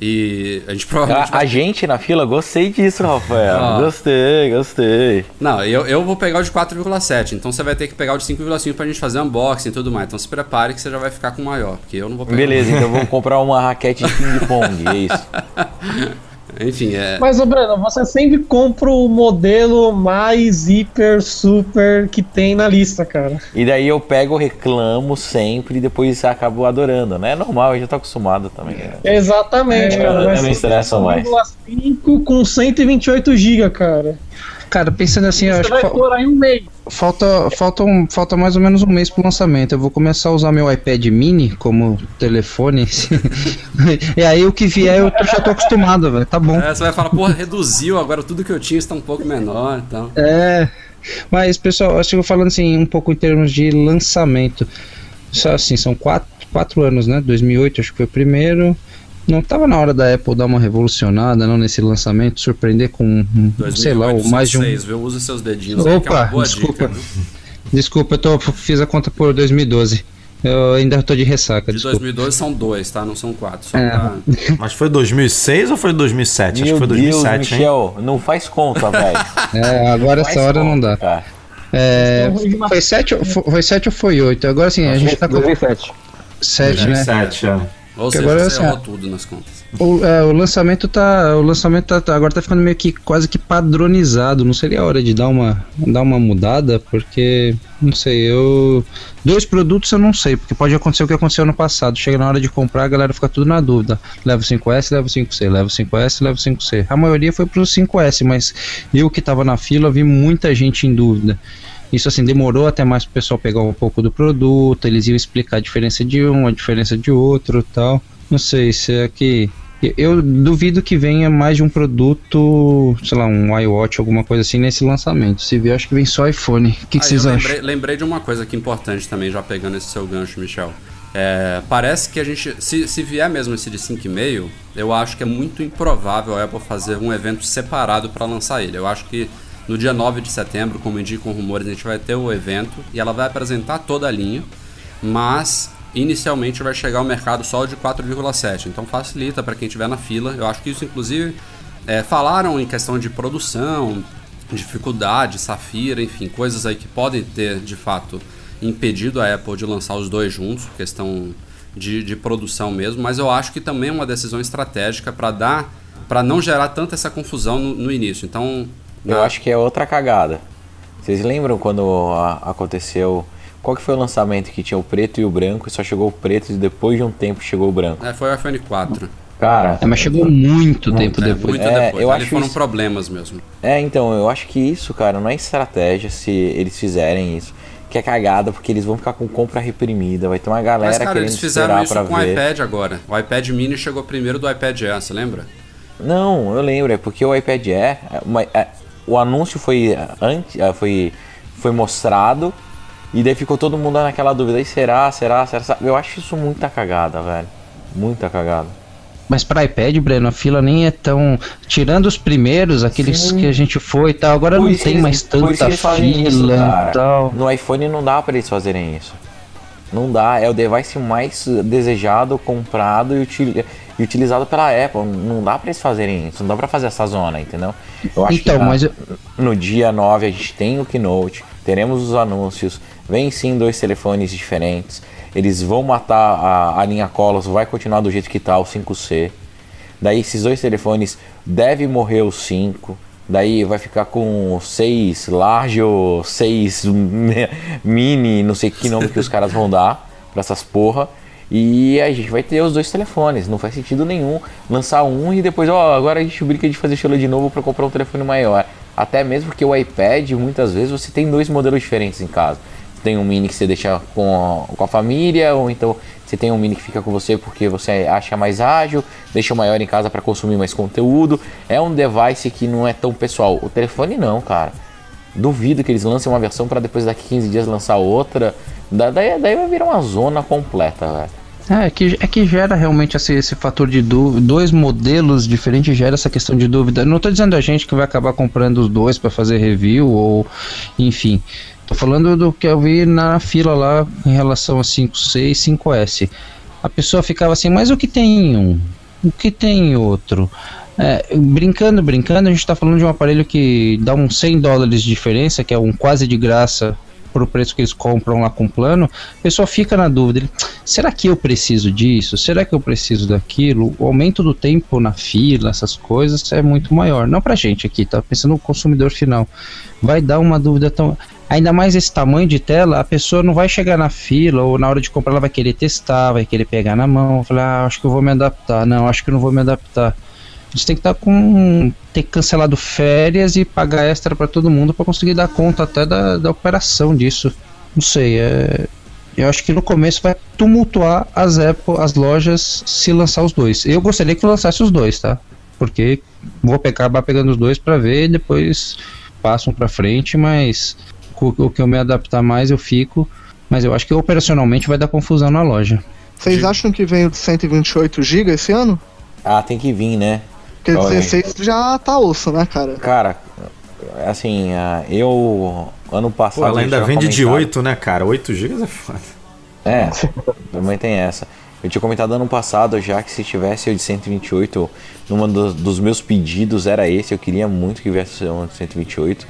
E a gente provavelmente. A, a gente na fila, gostei disso, Rafael. Ah. Gostei, gostei. Não, eu, eu vou pegar o de 4,7. Então você vai ter que pegar o de 5,5 pra gente fazer unboxing e tudo mais. Então se prepare que você já vai ficar com o maior. Porque eu não vou pegar. Beleza, então vamos comprar uma raquete de ping-pong. É isso. Enfim, é. Mas, ô Breno, você sempre compra o modelo mais hiper, super que tem na lista, cara. E daí eu pego, reclamo sempre e depois acabo adorando, né? É normal, eu já tô acostumado também. Né? Exatamente, é, cara. Eu, eu não estresso mais. 5 com 128 GB, cara. Cara, pensando assim, Você eu acho vai que. pôr aí um mês. Falta, falta, um, falta mais ou menos um mês pro lançamento. Eu vou começar a usar meu iPad mini como telefone. e aí o que vier eu já tô acostumado, velho. Tá bom. É, você vai falar, porra, reduziu, agora tudo que eu tinha está um pouco menor então. É. Mas, pessoal, eu falando assim, um pouco em termos de lançamento. Só assim, são quatro, quatro anos, né? 2008 acho que foi o primeiro. Não estava na hora da Apple dar uma revolucionada não nesse lançamento, surpreender com, 2008, sei lá, o mais de um. Viu? Usa seus dedinhos. Opa, aí, é desculpa. Dica, desculpa, eu tô, fiz a conta por 2012. Eu ainda tô de ressaca. De desculpa. 2012 são dois, tá? Não são quatro. É. Pra... Mas foi 2006 ou foi 2007? Meu Acho que foi 2007, Deus, hein? Michel, não faz conta, velho. É, agora essa hora não dá. Cara. É, foi 7 ou foi, foi sete ou foi 8? Agora sim, a gente tá com 2007. 7, né? 2007, é. Ou seja, agora, você assim, tudo nas contas. O, é, o lançamento tá. O lançamento tá, tá- agora tá ficando meio que quase que padronizado. Não seria a hora de dar uma, dar uma mudada, porque. Não sei, eu. Dois produtos eu não sei, porque pode acontecer o que aconteceu no passado. Chega na hora de comprar, a galera fica tudo na dúvida. Leva o 5S, leva o 5C, leva o 5S, leva o 5C. A maioria foi pro 5S, mas eu que tava na fila vi muita gente em dúvida. Isso assim demorou até mais pro pessoal pegar um pouco do produto, eles iam explicar a diferença de um, a diferença de outro, tal. Não sei se é que eu- duvido que venha mais de um produto, sei lá, um iWatch, alguma coisa assim nesse lançamento. Se vier, acho que vem só iPhone. O que, que Aí vocês eu acham? lembrei, lembrei de uma coisa aqui importante também, já pegando esse seu gancho, Michel. É, parece que a gente, se, se vier mesmo esse de 5,5, eu acho que é muito improvável a Apple fazer um evento separado para lançar ele. Eu acho que no dia 9 de setembro, como indicam rumores, a gente vai ter o evento e ela vai apresentar toda a linha, mas inicialmente vai chegar ao mercado só de 4,7. Então facilita para quem estiver na fila. Eu acho que isso, inclusive, é, falaram em questão de produção, dificuldade, Safira, enfim, coisas aí que podem ter de fato impedido a Apple de lançar os dois juntos, questão de, de produção mesmo, mas eu acho que também é uma decisão estratégica para dar, para não gerar tanta essa confusão no, no início. Então, Eu acho que é outra cagada. Vocês lembram quando a- aconteceu. Qual que foi o lançamento que tinha o preto e o branco e só chegou o preto e depois de um tempo chegou o branco? é, foi o iPhone 4. Cara, É, mas chegou muito tempo É, depois. muito É, depois. eu Ali acho foram isso- problemas mesmo. É, então, eu acho que isso, cara, não é estratégia se eles fizerem isso. que é cagada, porque eles vão ficar com compra reprimida, vai ter uma galera Mas, cara, querendo eles fizeram isso com o iPad agora. O iPad mini chegou primeiro do iPad Air, você lembra? Não, eu lembro, é porque o iPad Air, é, é, o anúncio foi antes, é, foi, foi mostrado e daí ficou todo mundo naquela dúvida, e será, será, será, será? Eu acho isso muita cagada, velho. Muita cagada. Mas para iPad, Breno, a fila nem é tão. Tirando os primeiros, aqueles Sim. que a gente foi e tal, agora Por não tem eles- mais tanta fila e tal. No iPhone não dá pra eles fazerem isso. Não dá, é o device mais desejado, comprado e, util- e utilizado pela Apple. Não dá pra eles fazerem isso, não dá pra fazer essa zona, entendeu? Eu acho Então, que mas eu- no dia 9 a gente tem o Keynote, teremos os anúncios, vem sim dois telefones diferentes. Eles vão matar a, a linha Colos, vai continuar do jeito que tá, o 5C. Daí esses dois telefones deve morrer o 5. Daí vai ficar com 6 large ou 6 mini, não sei que nome que os caras vão dar pra essas porra. E a gente vai ter os dois telefones, não faz sentido nenhum lançar um e depois, ó, agora a gente brinca de fazer fila de novo pra comprar um telefone maior. Até mesmo porque o iPad, muitas vezes, você tem dois modelos diferentes em casa. Tem um mini que você deixa com a, com a família, ou então você tem um mini que fica com você porque você acha mais ágil, deixa o maior em casa para consumir mais conteúdo. É um device que não é tão pessoal. O telefone não, cara. Duvido que eles lancem uma versão para depois daqui 15 dias lançar outra. Da- Daí, daí vai virar uma zona completa, velho. É que, é que gera realmente esse, esse fator de dúvida. Dois modelos diferentes gera essa questão de dúvida. Não tô dizendo a gente que vai acabar comprando os dois para fazer review ou enfim. Tô falando do que eu vi na fila lá em relação a 5C e 5S. A pessoa ficava assim, mas o que tem em um? O que tem em outro? É, brincando, brincando, a gente tá falando de um aparelho que dá uns 100 dólares de diferença, que é um quase de graça pro preço que eles compram lá com o plano, a pessoa fica na dúvida, será que eu preciso disso? Será que eu preciso daquilo? O aumento do tempo na fila, essas coisas, é muito maior. Não pra gente aqui, tá pensando no consumidor final. Vai dar uma dúvida tão... Ainda mais esse tamanho de tela, a pessoa não vai chegar na fila ou na hora de comprar ela vai querer testar, vai querer pegar na mão, falar, ah, acho que eu vou me adaptar. Não, acho que eu não vou me adaptar. A gente tem que estar com. ter cancelado férias e pagar extra para todo mundo para conseguir dar conta até da, da operação disso. Não sei, é. Eu acho que no começo vai tumultuar as Apple, as lojas se lançar os dois. Eu gostaria que lançasse os dois, tá? Porque vou acabar pegando os dois para ver e depois passam para frente, mas o que eu me adaptar mais eu fico. Mas eu acho que operacionalmente vai dar confusão na loja. Vocês acham que vem o de 128 GB esse ano? Ah, tem que vir, né? Porque Olha aí. 16 já tá osso, né, cara? Cara, assim, ah, eu ano passado. Pô, ela ainda vende de comentado- 8, né, cara? 8 GB é foda. É, também tem essa. Eu tinha comentado ano passado já que se tivesse o de 128, numa dos, dos meus pedidos era esse, eu queria muito que viesse um de 128.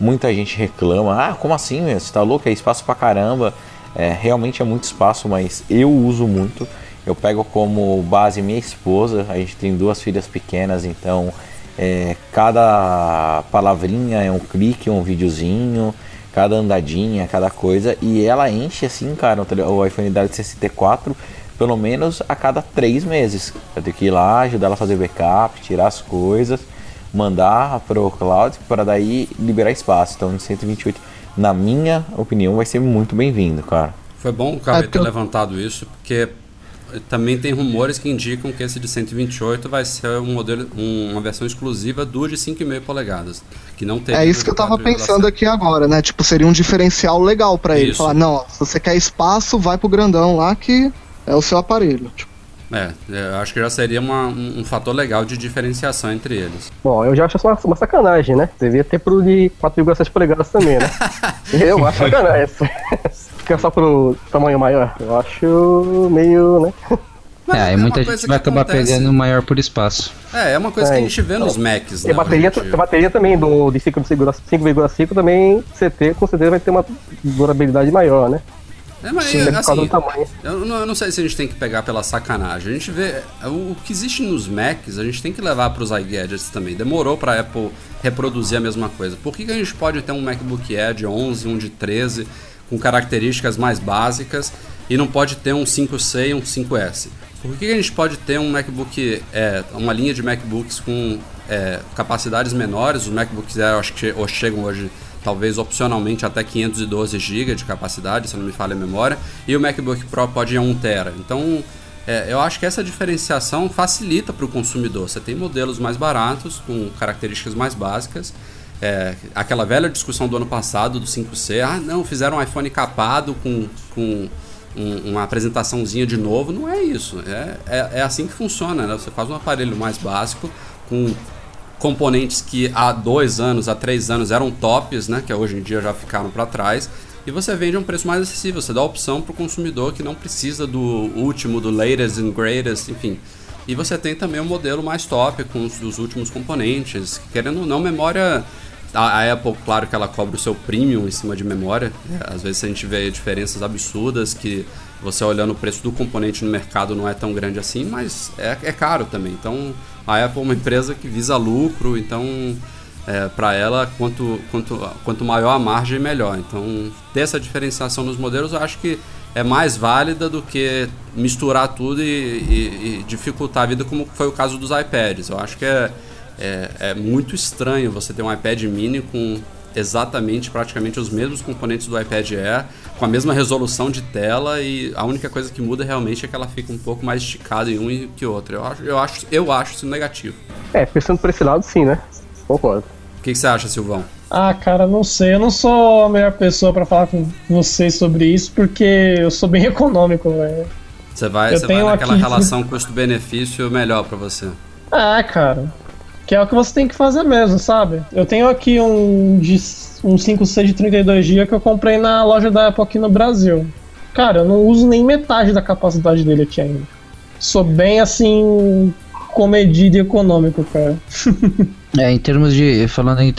Muita gente reclama, ah, como assim, meu? Você tá louco? É espaço pra caramba. É, realmente é muito espaço, mas eu uso muito. Eu pego como base minha esposa, a gente tem duas filhas pequenas, então é, cada palavrinha é um clique, um videozinho, cada andadinha, cada coisa, e ela enche assim, cara, o iPhone dela de 64, pelo menos a cada três meses. Eu tenho que ir lá, ajudar ela a fazer backup, tirar as coisas, mandar pro cloud para daí liberar espaço. Então, de 128, na minha opinião, vai ser muito bem-vindo, cara. Foi bom o Cauê É, ter levantado isso, porque também tem rumores que indicam que esse de 128 vai ser um modelo, um- uma versão exclusiva do de 5,5 polegadas, que não tem É isso que eu tava pensando aqui agora, né? Tipo, seria um diferencial legal pra ele. Falar, não, ó, se você quer espaço, vai pro grandão lá que é o seu aparelho. Tipo, É, eu acho que já seria uma- um, um fator legal de diferenciação entre eles. Bom, eu já acho uma, uma sacanagem, né? Devia ter pro de 4,7 polegadas também, né? eu acho sacanagem. Fica só pro tamanho maior. Eu acho meio, né? Mas é, uma muita gente vai acabar acontece- pegando o maior por espaço. É, é uma coisa que a gente vê nos então, Macs, E né? a bateria, a bateria também do, de 5,5 também, CT, com certeza vai ter uma durabilidade maior, né? É, mas, Sim, causa assim, eu não, eu não sei se a gente tem que pegar pela sacanagem. A gente vê o, que existe nos Macs, a gente tem que levar para os iGadgets também. Demorou para a Apple reproduzir a mesma coisa. Por que, que a gente pode ter um MacBook Air de 11, um de 13, com características mais básicas, e não pode ter um 5C e um 5S? Por que, que a gente pode ter um MacBook, é, uma linha de MacBooks com é, capacidades menores? Os MacBooks Air, acho que chegam hoje talvez opcionalmente até 512 GB de capacidade, se não me falha a memória, e o MacBook Pro pode ir a 1 TB. Então, é, eu acho que essa diferenciação facilita para o consumidor. Você tem modelos mais baratos, com características mais básicas. É, aquela velha discussão do ano passado do 5C, ah não, fizeram um iPhone capado com, com um, uma apresentaçãozinha de novo. Não é isso. É, é, é assim que funciona. Né? Você faz um aparelho mais básico, com componentes que há dois anos, há três anos eram tops, né? que hoje em dia já ficaram para trás e você vende a um preço mais acessível. Você dá a opção para o consumidor que não precisa do último, do latest and greatest, enfim. E você tem também o um modelo mais top com os, os, últimos componentes. Querendo ou não, memória. A, a, Apple, claro que ela cobra o seu premium em cima de memória. É, às vezes a gente vê diferenças absurdas que você olhando o preço do componente no mercado não é tão grande assim, mas é, é caro também. Então a Apple é uma empresa que visa lucro, então é, para ela, quanto, quanto, quanto maior a margem, melhor. Então, ter essa diferenciação nos modelos, eu acho que é mais válida do que misturar tudo e, e, e dificultar a vida, como foi o caso dos iPads. Eu acho que é, é, é, muito estranho você ter um iPad mini com exatamente, praticamente os mesmos componentes do iPad Air, com a mesma resolução de tela e a única coisa que muda realmente é que ela fica um pouco mais esticada em um que outro. Eu acho, eu acho, eu acho isso negativo. É, pensando por esse lado, sim, né? Concordo. O que, que, você acha, Silvão? Ah, cara, não sei. Eu não sou a melhor pessoa para falar com vocês sobre isso, porque eu sou bem econômico, velho. Você vai, você vai naquela aqui... relação custo-benefício melhor para você. Ah, cara. Que é o que você tem que fazer mesmo, sabe? Eu tenho aqui um, um 5C de 32GB que eu comprei na loja da Apple aqui no Brasil. Cara, eu não uso nem metade da capacidade dele aqui ainda. Sou bem assim comedido e econômico, cara. É, em termos de. Falando em,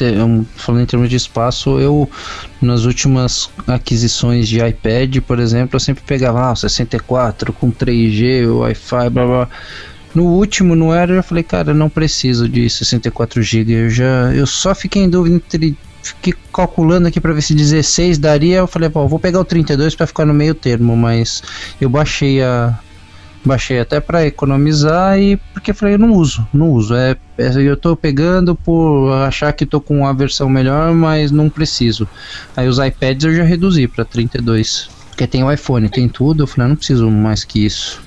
falando em termos de espaço, eu nas últimas aquisições de iPad, por exemplo, eu sempre pegava ah, 64 com 3G, Wi-Fi, blá blá. No último, no era, eu falei, cara, não preciso de 64 GB. Eu já. Eu só fiquei em dúvida entre. Fiquei calculando aqui para ver se 16 daria. Eu falei, pô, vou pegar o 32 para ficar no meio termo, mas eu baixei a, baixei até para economizar e porque falei, eu não uso, não uso. É, é, eu tô pegando por achar que tô com a versão melhor, mas não preciso. Aí os iPads eu já reduzi para 32. Porque tem o iPhone, tem tudo, eu falei, não preciso mais que isso.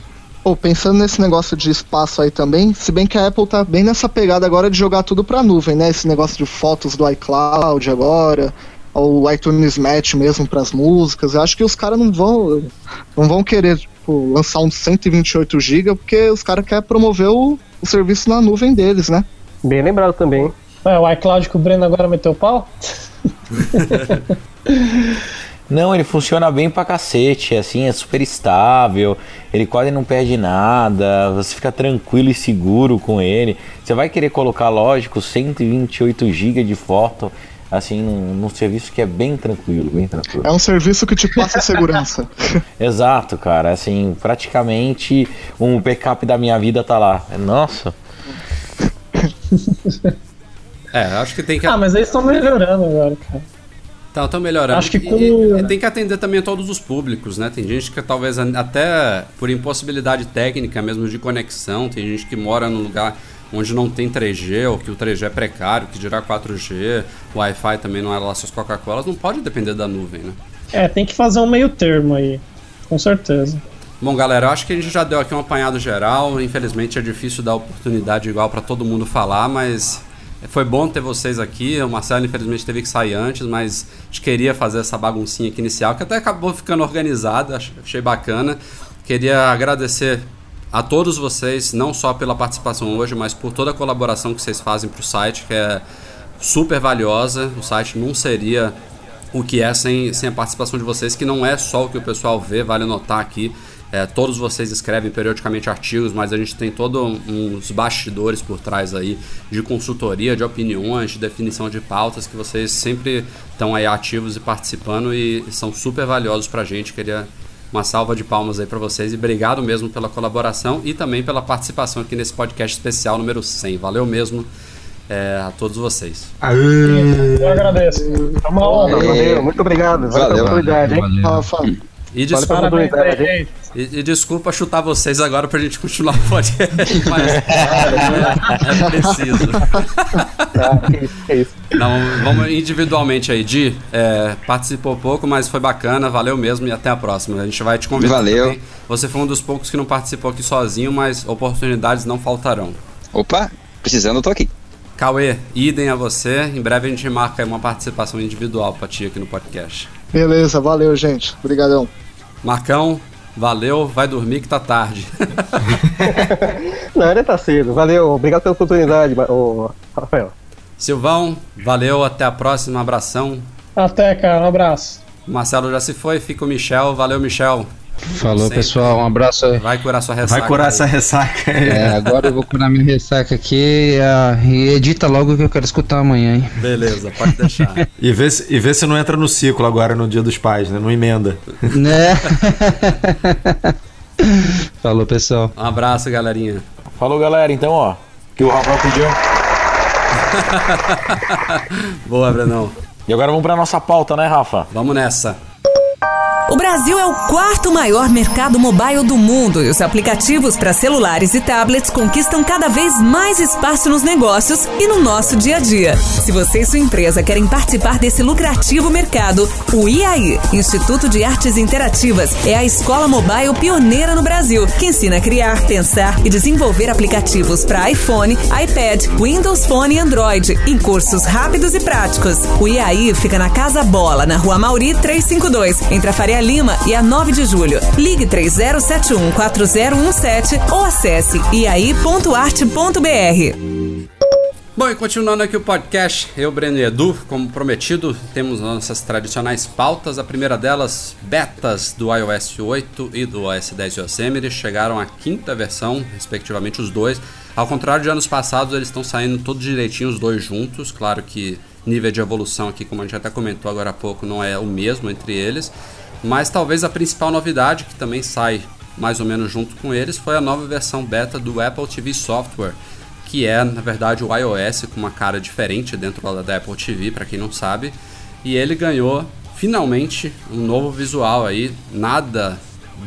Pô, pensando nesse negócio de espaço aí também, se bem que a Apple tá bem nessa pegada agora de jogar tudo pra nuvem, né? Esse negócio de fotos do iCloud agora, o iTunes Match mesmo para as músicas. Eu acho que os caras não vão não vão querer tipo, lançar um 128 GB porque os caras querem promover o, o serviço na nuvem deles, né? Bem lembrado também. É, o iCloud que o Breno agora meteu pau? Não, ele funciona bem pra cacete, assim, é super estável, ele quase não perde nada, você fica tranquilo e seguro com ele. Você vai querer colocar, lógico, 128 GB de foto assim, num, num, serviço que é bem tranquilo, bem tranquilo. É um serviço que te passa segurança. Exato, cara. Assim, praticamente um backup da minha vida tá lá. Nossa. É, acho que tem que. Ah, mas eles estão melhorando agora, cara. Tá, estão melhorando. Acho que com... e, e tem que atender também a todos os públicos, né? Tem gente que talvez até por impossibilidade técnica mesmo de conexão, tem gente que mora num lugar onde não tem 3G, ou que o 3G é precário, que dirá 4G, o Wi-Fi também não é lá suas Coca-Colas, não pode depender da nuvem, né? É, tem que fazer um meio termo aí, com certeza. Bom, galera, eu acho que a gente já deu aqui um apanhado geral. Infelizmente é difícil dar oportunidade igual para todo mundo falar, mas foi bom ter vocês aqui. O Marcelo, infelizmente, teve que sair antes, mas a gente queria fazer essa baguncinha aqui inicial, que até acabou ficando organizada, achei bacana. Queria agradecer a todos vocês, não só pela participação hoje, mas por toda a colaboração que vocês fazem para o site, que é super valiosa. O site não seria o que é sem, sem a participação de vocês, que não é só o que o pessoal vê, vale notar aqui. É, todos vocês escrevem periodicamente artigos, mas a gente tem todos uns bastidores por trás aí de consultoria, de opiniões, de definição de pautas que vocês sempre estão aí ativos e participando e são super valiosos para a gente. Queria uma salva de palmas aí para vocês e obrigado mesmo pela colaboração e também pela participação aqui nesse podcast especial número 100. Valeu mesmo é, a todos vocês. Aê. Eu agradeço. É uma honra. Valeu, muito obrigado. Valeu, Valeu. hein? Valeu. E desculpa, oportunidade, hein? e, e desculpa chutar vocês agora pra gente continuar o podcast, mas é, é preciso. Isso, que isso. Não, vamos individualmente aí. Di, é, participou pouco, mas foi bacana, valeu mesmo e até a próxima. A gente vai te convidar Valeu. também. Você foi um dos poucos que não participou aqui sozinho, mas oportunidades não faltarão. Opa, precisando, eu tô aqui. Cauê, idem a você. Em breve a gente marca aí uma participação individual pra ti aqui no podcast. Beleza, valeu, gente. Obrigadão. Marcão, valeu, vai dormir que tá tarde. Não, ainda tá cedo. Valeu, obrigado pela oportunidade, Rafael. Silvão, valeu, até a próxima, abração. Até, cara, um abraço. O Marcelo já se foi, fica o Michel. Valeu, Michel. Falou, Sempre. pessoal. Um abraço aí. Vai curar sua ressaca. Vai curar aí. essa ressaca aí. É, agora eu vou curar minha ressaca aqui ah, e edita logo que eu quero escutar amanhã, hein? Beleza, pode deixar. E vê, se, e vê se não entra no ciclo agora no dia dos pais, né? Não emenda. Né? Falou, pessoal. Um abraço, galerinha. Falou, galera. Então, ó, que o Rafael pediu. Boa, Brenão. E agora vamos pra nossa pauta, né, Rafa? Vamos nessa. O Brasil é o quarto maior mercado mobile do mundo e os aplicativos para celulares e tablets conquistam cada vez mais espaço nos negócios e no nosso dia a dia. Se você e sua empresa querem participar desse lucrativo mercado, o IAI, Instituto de Artes Interativas, é a escola mobile pioneira no Brasil, que ensina a criar, pensar e desenvolver aplicativos para iPhone, iPad, Windows Phone e Android, em cursos rápidos e práticos. O IAI fica na Casa Bola, na Rua Mauri 352, entre a Faria Lima e a 9 de julho. Ligue 30714017 ou acesse iai.arte.br. Bom, e continuando aqui o podcast, eu, Breno e Edu, como prometido, temos nossas tradicionais pautas. A primeira delas, betas do iOS 8 e do OS 10 Yosemite, chegaram à quinta versão, respectivamente os dois. Ao contrário de anos passados, eles estão saindo todos direitinho os dois juntos. Claro que nível de evolução aqui, como a gente até comentou agora há pouco, não é o mesmo entre eles. Mas talvez a principal novidade, que também sai mais ou menos junto com eles, foi a nova versão beta do Apple TV Software, que é, na verdade, o iOS com uma cara diferente dentro da Apple TV, para quem não sabe. E ele ganhou finalmente um novo visual aí, nada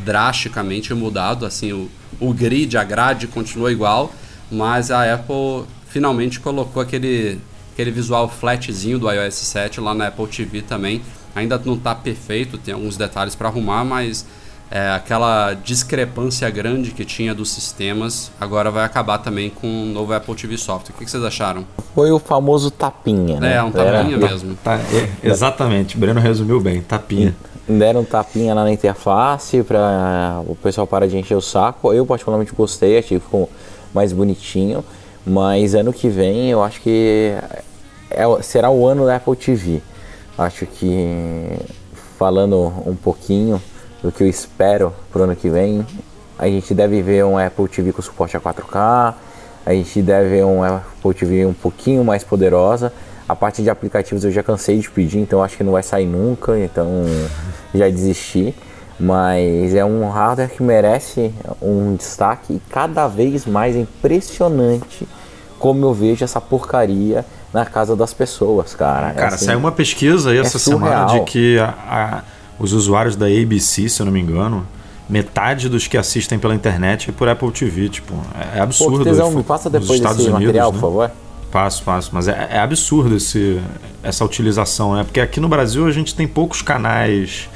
drasticamente mudado, assim, o, o grid, a grade continua igual, mas a Apple finalmente colocou aquele, aquele visual flatzinho do iOS 7 lá na Apple TV também. Ainda não está perfeito, tem alguns detalhes para arrumar, mas é, aquela discrepância grande que tinha dos sistemas agora vai acabar também com o novo Apple TV Software. O que que vocês acharam? Foi o famoso tapinha, né? É, um Era- tapinha mesmo. Tá, é, exatamente, o Breno resumiu bem, tapinha. Deram um tapinha lá na interface pra o pessoal parar de encher o saco. Eu particularmente gostei, achei que ficou mais bonitinho. Mas ano que vem eu acho que é- será o ano da Apple TV. Acho que falando um pouquinho do que eu espero pro ano que vem, a gente deve ver um Apple TV com suporte a 4K, a gente deve ver um Apple TV um pouquinho mais poderosa. A parte de aplicativos eu já cansei de pedir, então acho que não vai sair nunca, então já desisti. Mas é um hardware que merece um destaque e cada vez mais é impressionante como eu vejo essa porcaria na casa das pessoas, cara. É Cara, assim, saiu uma pesquisa aí é essa semana surreal. de que a- a- os usuários da ABC, se eu não me engano, metade dos que assistem pela internet é por Apple TV, tipo, é, é Pô, absurdo. que tesão, me passa Estados depois desse Unidos, material, né? por favor. Passo, passo. Mas é, é absurdo esse, essa utilização, né? Porque aqui no Brasil a gente tem poucos canais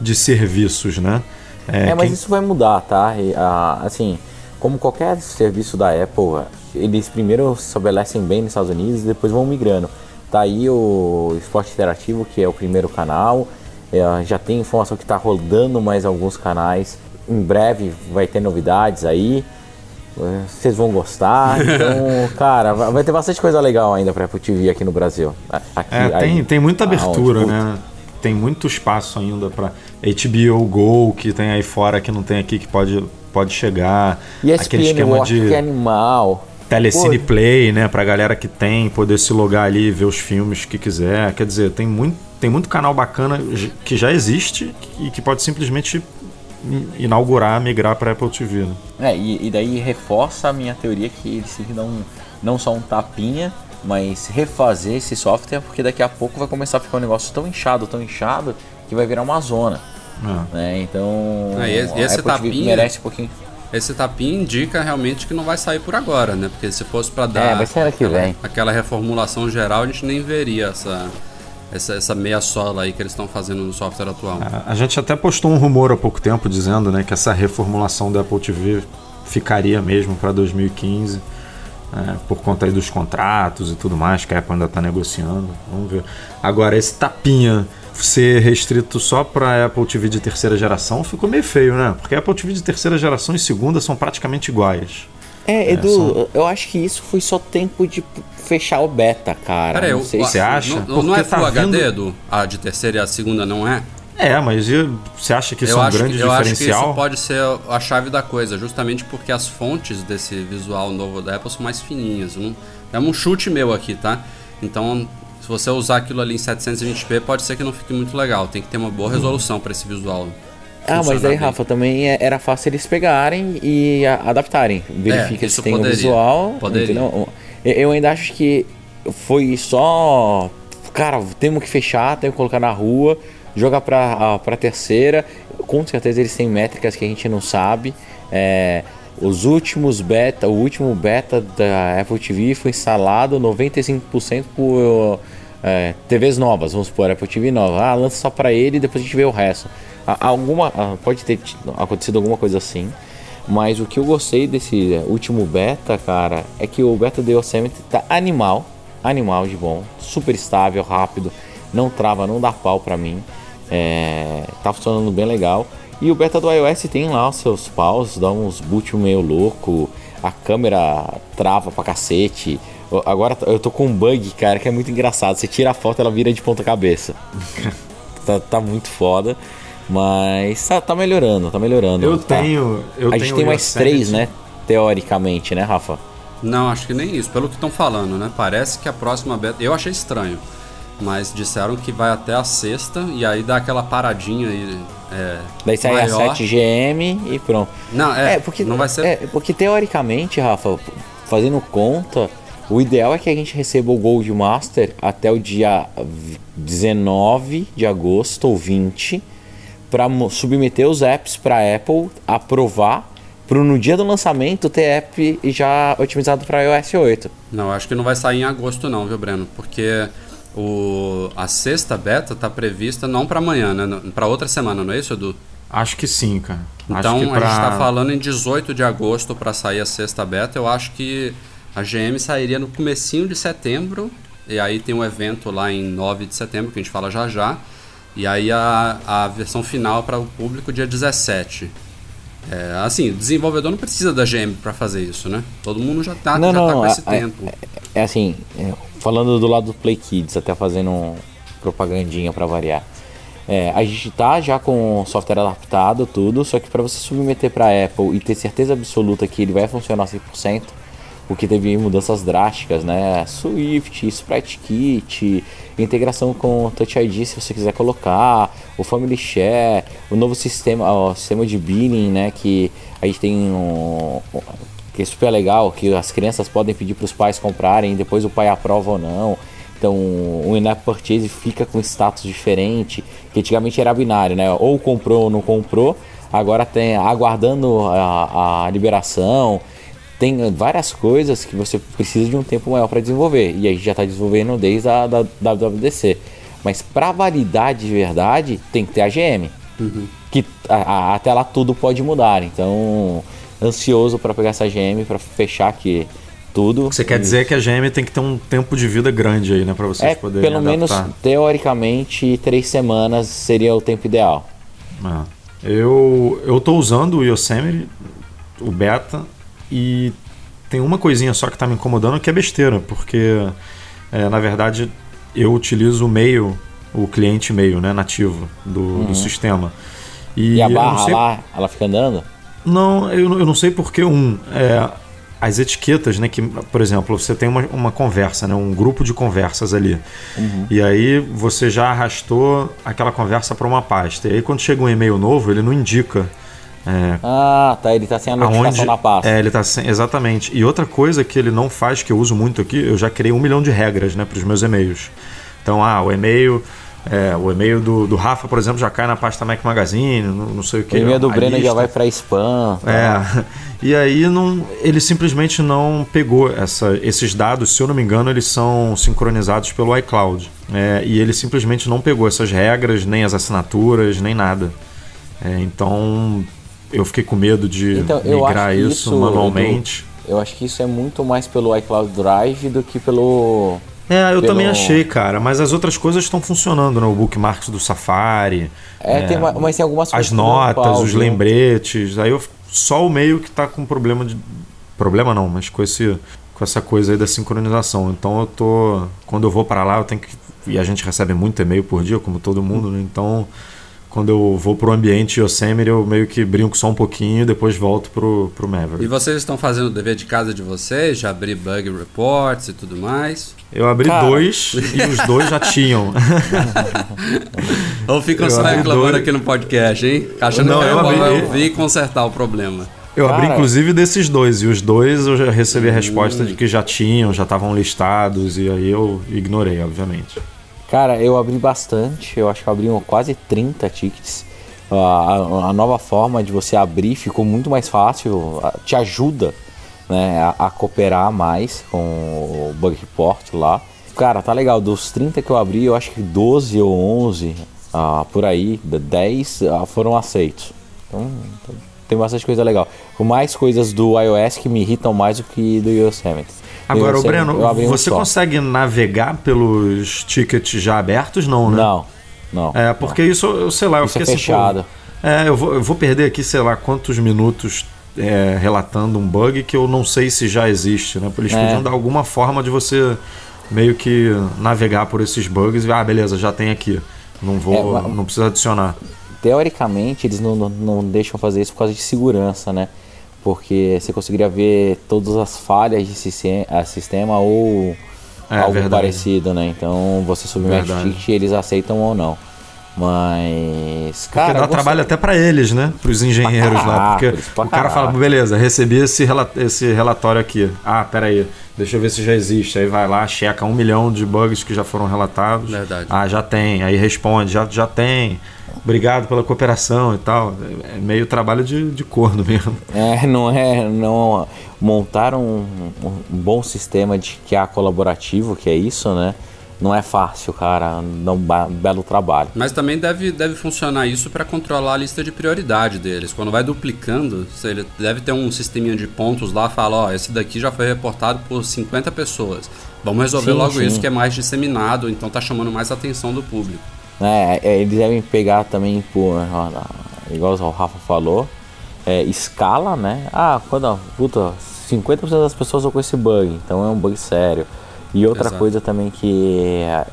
de serviços, né? É, mas quem- isso vai mudar, tá? E, ah, assim, como qualquer serviço da Apple, eles primeiro se estabelecem bem nos Estados Unidos e depois vão migrando. Tá aí o Esporte Interativo, que é o primeiro canal. É, já tem informação que tá rodando mais alguns canais. Em breve vai ter novidades aí. É, Vocês vão gostar. Então, cara, vai ter bastante coisa legal ainda pra Apple TV aqui no Brasil. Aqui, É, tem, aí, tem muita aonde, abertura, puta. né? Tem muito espaço ainda para HBO Go, que tem aí fora que não tem aqui, que pode, pode chegar. E Aquele ESPN esquema Watch, de que é animal. Telecine Pô, Play, né? Pra galera que tem, poder se logar ali e ver os filmes que quiser. Quer dizer, tem muito, tem muito canal bacana que já existe e que pode simplesmente in- inaugurar, migrar para Apple TV. Né? É, e, e daí reforça a minha teoria que eles têm que dar um, não só um tapinha, mas refazer esse software, porque daqui a pouco vai começar a ficar um negócio tão inchado, tão inchado, que vai virar uma zona. Né? Então, Ah, e esse, e esse Apple TV tapinha merece um pouquinho. Esse tapinha indica realmente que não vai sair por agora, né? Porque se fosse pra dar É, vai ser que aquela, vem. aquela reformulação geral, a gente nem veria essa essa, essa meia sola aí que eles estão fazendo no software atual. A gente até postou um rumor há pouco tempo dizendo né, que essa reformulação da Apple TV ficaria mesmo para 2015, é, por conta aí dos contratos e tudo mais, que a Apple ainda está negociando. Vamos ver. Agora, esse tapinha ser restrito só para Apple TV de terceira geração ficou meio feio, né? Porque a Apple TV de terceira geração e segunda são praticamente iguais. É, Edu, são- eu acho que isso foi só tempo de fechar o beta, cara. Peraí, não sei o- se Não, não é tá Full HD, vindo- Edu? A de terceira e a segunda não é? É, mas você acha que isso eu é um acho grande que, eu acho que diferencial? isso pode ser a chave da coisa, justamente porque as fontes desse visual novo da Apple são mais fininhas. Não, é um chute meu aqui, tá? Então, se você usar aquilo ali em 720p, pode ser que não fique muito legal. Tem que ter uma boa resolução para esse visual. Ah, mas bem. Rafa, também é- era fácil eles pegarem e adaptarem. Verifica É, se tem o poderia, visual. poderia. entendeu? Eu- ainda acho que foi só. Cara, temos que fechar, temos que colocar na rua, jogar pra, pra terceira. Com certeza eles têm métricas que a gente não sabe. É, os últimos beta, o último beta da Apple TV foi instalado 95% por é, TVs novas, vamos supor, Apple TV nova. Ah, lança só pra ele e depois a gente vê o resto. Alguma, ah, pode ter acontecido alguma coisa assim. Mas o que eu gostei desse é, último beta, cara, é que o beta do Yosemite tá animal, animal de bom, super estável, rápido, não trava, não dá pau pra mim. É, tá funcionando bem legal. E o beta do iOS tem lá os seus paus, dá uns boot meio louco, a câmera trava pra cacete. Agora eu tô com um bug, cara, que é muito engraçado. Você tira a foto, ela vira de ponta cabeça. tá, tá muito foda. Mas tá, tá melhorando, tá melhorando. Eu tá. tenho- eu a gente tenho tem mais Yosemite. três, né? Teoricamente, né, Rafa? Não, acho que nem isso. Pelo que estão falando, né? Parece que a próxima beta. Eu achei estranho. Mas disseram que vai até a sexta e aí dá aquela paradinha aí. É, Daí sai a maior. 7GM e pronto. Não, é, porque não vai ser- É, porque teoricamente, Rafa, fazendo conta, o ideal é que a gente receba o Gold Master até o dia 19 de agosto ou 20 para submeter os apps para Apple aprovar para no dia do lançamento ter app já otimizado para iOS 8. Não, acho que não vai sair em agosto não, viu, Breno? Porque o, a sexta beta tá prevista não para amanhã, né? Para outra semana, não é isso, Edu? Acho que sim, cara. Então acho que a gente pra- tá falando em 18 de agosto para sair a sexta beta. Eu acho que a GM sairia no comecinho de setembro. E aí tem um evento lá em 9 de setembro, que a gente fala já já. E aí a, a versão final para o público dia 17. É, assim, o desenvolvedor não precisa da GM para fazer isso, né? Todo mundo já tá, já tá com esse é- tempo. É, é assim, é, falando do lado do Play Kids, até fazendo um propagandinha para variar. É, a gente tá já com software adaptado, tudo, só que para você submeter para Apple e ter certeza absoluta que ele vai funcionar 100%, o que teve mudanças drásticas, né? Swift, Sprite Kit, integração com Touch ID se você quiser colocar, o Family Share, o novo sistema, o sistema de billing, né? Que a gente tem um- que é super legal, que as crianças podem pedir para os pais comprarem, depois o pai aprova ou não. Então, o in-app purchase fica com status diferente, que antigamente era binário, né? Ou comprou ou não comprou, agora tem aguardando a, a liberação. Tem várias coisas que você precisa de um tempo maior para desenvolver. E a gente já está desenvolvendo desde a da WWDC. Mas para validar de verdade, tem que ter a GM. Que a- a- até lá tudo pode mudar. Então, ansioso para pegar essa GM, para fechar aqui tudo. Você quer dizer que a GM tem que ter um tempo de vida grande aí, né? Pra vocês É, poderem pelo menos, adaptar. teoricamente, três semanas seria o tempo ideal. É. Eu, eu tô usando o Yosemite, o beta, e tem uma coisinha só que tá me incomodando que é besteira, porque é, na verdade eu utilizo o mail, o cliente mail, né, nativo do, Uhum. do sistema. E, a eu não barra sei- lá, ela fica andando? Não, eu, não- eu não sei porque um. é, as etiquetas, né? Que, por exemplo, você tem uma, uma conversa, né, um grupo de conversas ali. Uhum. E aí você já arrastou aquela conversa para uma pasta. E aí quando chega um e-mail novo, ele não indica. É, Ah, tá. Ele tá sem a notificação aonde- na pasta. É, ele tá sem, exatamente. E outra coisa que ele não faz, que eu uso muito aqui, eu já criei um milhão de regras, né, para os meus e-mails. Então, ah, o e-mail É, o e-mail do, do Rafa, por exemplo, já cai na pasta Mac Magazine, não, não sei o que. O e-mail do Breno já lista. vai pra spam. tá? É. E aí não, ele simplesmente não pegou essa, esses dados, se eu não me engano, eles são sincronizados pelo iCloud. É, e ele simplesmente não pegou essas regras, nem as assinaturas, nem nada. É, então eu fiquei com medo de Então, eu migrar isso, isso, manualmente. Eu acho que isso é muito mais pelo iCloud Drive do que pelo. É, eu pelo- também achei, cara, mas as outras coisas estão funcionando, né? O bookmarks do Safari. É, tem uma- mas tem algumas coisas As notas, pau, os lembretes. Aí eu, só o meio que tá com problema de. Problema não, mas com, esse, com essa coisa aí da sincronização. Então eu tô. Quando eu vou para lá, eu tenho que. E a gente recebe muito e-mail por dia, como todo mundo, né? Então. Quando eu vou pro ambiente Yosemite, eu meio que brinco só um pouquinho e depois volto pro, pro Maverick. E vocês estão fazendo o dever de casa de vocês? Já abrir bug reports e tudo mais? Eu abri Cara. dois e os dois já tinham. Ou ficam Eu só abri reclamando dois. aqui no podcast, hein? Achando Não, que eu eu abri- vou ouvir e consertar o problema. Eu abri Cara. inclusive desses dois, e os dois eu já recebi a resposta Hum. de que já tinham, já estavam listados, e aí eu ignorei, obviamente. Cara, eu abri bastante, eu acho que abri quase 30 tickets. A, a- a nova forma de você abrir ficou muito mais fácil, te ajuda né, a, a cooperar mais com o Bug Report lá. Cara, tá legal, dos 30 que eu abri, eu acho que 12 ou 11 ah, por aí, de 10 ah, foram aceitos. Então tem bastante coisa legal. Com mais coisas do iOS que me irritam mais do que do Yosemite. Agora, o Yosemite, Breno, um você só. consegue navegar pelos tickets já abertos? Não, né? Não, não. É, porque isso, eu sei lá, eu Isso é fiquei assim, pô, fechado. É, eu vou, eu vou perder aqui, sei lá, quantos minutos é, relatando um bug que eu não sei se já existe, né? Eles É. podiam dar alguma forma de você meio que navegar por esses bugs e, ah, beleza, já tem aqui. Não vou, É, não precisa adicionar. Teoricamente, eles não, não, não deixam fazer isso por causa de segurança, né? Porque você conseguiria ver todas as falhas de sistema, ou É, algo verdade. parecido, né? Então você submete o Verdade. ticket e eles aceitam ou não. Mas, Porque cara, dá eu gostei- trabalho até pra eles, né? Pros engenheiros Pra lá. Porque o cara fala, beleza, recebi esse, rela- esse relatório aqui. Ah, peraí, deixa eu ver se já existe. Aí vai lá, checa um milhão de bugs que já foram relatados. Verdade. Ah, já tem. Aí responde, já, já tem. Obrigado pela cooperação e tal. É meio trabalho de, de corno mesmo. É, não é. Não, montar um, um bom sistema de que é colaborativo, que é isso, né? Não é fácil, cara. Dá um belo trabalho. Mas também deve, deve funcionar isso para controlar a lista de prioridade deles. Quando vai duplicando, ele deve ter um sisteminha de pontos lá, fala, ó, esse daqui já foi reportado por 50 pessoas. Vamos resolver Sim, logo sim. isso que é mais disseminado, então tá chamando mais atenção do público. É, é, eles devem pegar também por. ó, Igual o Rafa falou. é, escala, né? Ah, quando. Puta, 50% das pessoas estão com esse bug, então é um bug sério. E outra Exato. coisa também que é,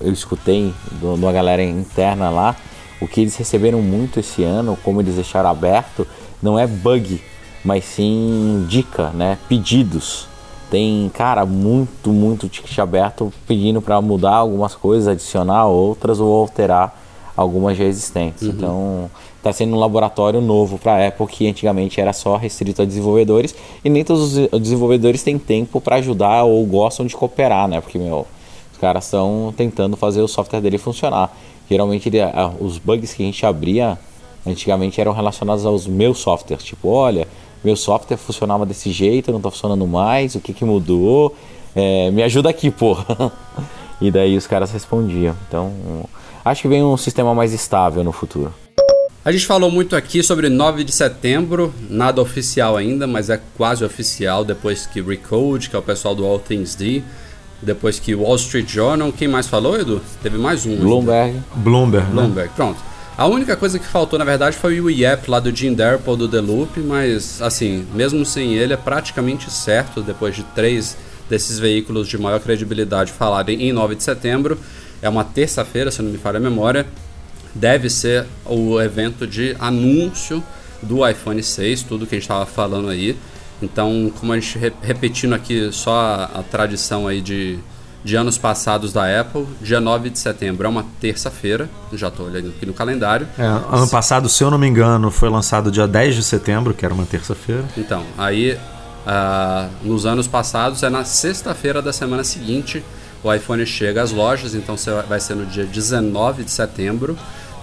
eu escutei de uma galera interna lá, o que eles receberam muito esse ano, como eles deixaram aberto, não é bug, mas sim dica, né? Pedidos. Tem, cara, muito, muito ticket aberto pedindo para mudar algumas coisas, adicionar outras ou alterar algumas já existentes. Uhum. Então, está sendo um laboratório novo para a Apple que antigamente era só restrito a desenvolvedores e nem todos os desenvolvedores têm tempo para ajudar ou gostam de cooperar, né? Porque, meu, os caras estão tentando fazer o software dele funcionar. Geralmente, ele- os bugs que a gente abria antigamente eram relacionados aos meus softwares. Tipo, olha, meu software funcionava desse jeito, não está funcionando mais, o que, que mudou? É, me ajuda aqui, pô. e daí os caras respondiam. Então, acho que vem um sistema mais estável no futuro. A gente falou muito aqui sobre 9 de setembro, nada oficial ainda, mas é quase oficial depois que Recode, que é o pessoal do All Things D, depois que Wall Street Journal, quem mais falou, Edu? Teve mais um. ainda. Bloomberg. Bloomberg, né? Bloomberg, pronto. A única coisa que faltou, na verdade, foi o IEP lá do Jim Darple do The Loop, mas, assim, mesmo sem ele, é praticamente certo, depois de três desses veículos de maior credibilidade falarem em 9 de setembro. É uma terça-feira, se não me falha a memória. Deve ser o evento de anúncio do iPhone 6, tudo que a gente estava falando aí. Então, como a gente re- repetindo aqui só a, a tradição aí de, de anos passados da Apple, dia 9 de setembro é uma terça-feira, já estou olhando aqui no calendário. É, ano passado, se eu não me engano, foi lançado dia 10 de setembro, que era uma terça-feira. Então, aí ah, nos anos passados é na sexta-feira da semana seguinte, o iPhone chega às lojas, então vai ser no dia 19 de setembro.